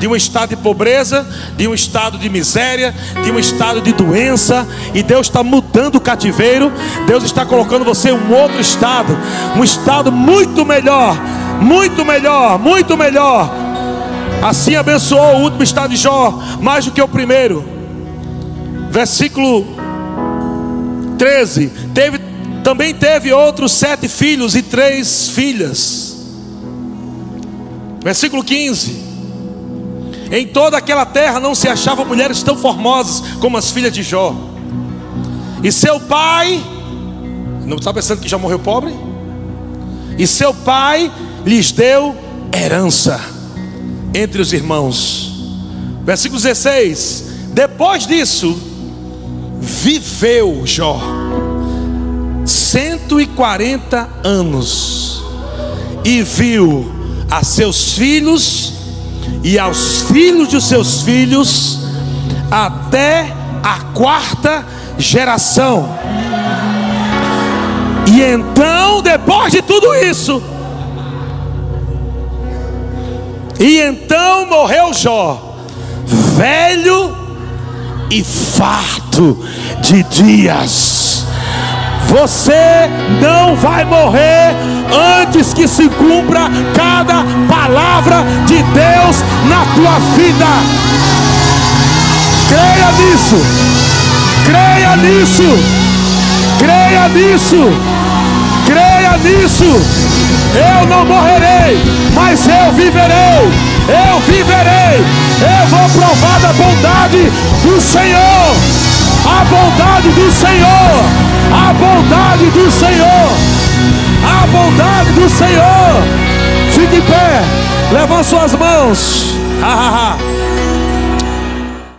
De um estado de pobreza, de um estado de miséria, de um estado de doença, e Deus está mudando o cativeiro. Deus está colocando você em um outro estado, um estado muito melhor, muito melhor, muito melhor. Assim abençoou o último estado de Jó, mais do que o primeiro versículo 13: teve, também teve outros sete filhos e três filhas. Versículo 15: Em toda aquela terra não se achavam mulheres tão formosas como as filhas de Jó. E seu pai, não está pensando que já morreu pobre? E seu pai lhes deu herança entre os irmãos. Versículo 16: Depois disso, viveu Jó 140 anos e viu a seus filhos e aos filhos de seus filhos até a quarta geração. E então, depois de tudo isso, e então morreu Jó, velho e farto de dias. Você não vai morrer antes que se cumpra cada palavra de Deus na tua vida. Creia nisso. Creia nisso. Creia nisso. Creia nisso. Eu não morrerei, mas eu viverei eu viverei, eu vou provar da bondade do Senhor, a bondade do Senhor, a bondade do Senhor, a bondade do Senhor. Fique em pé, levante suas mãos.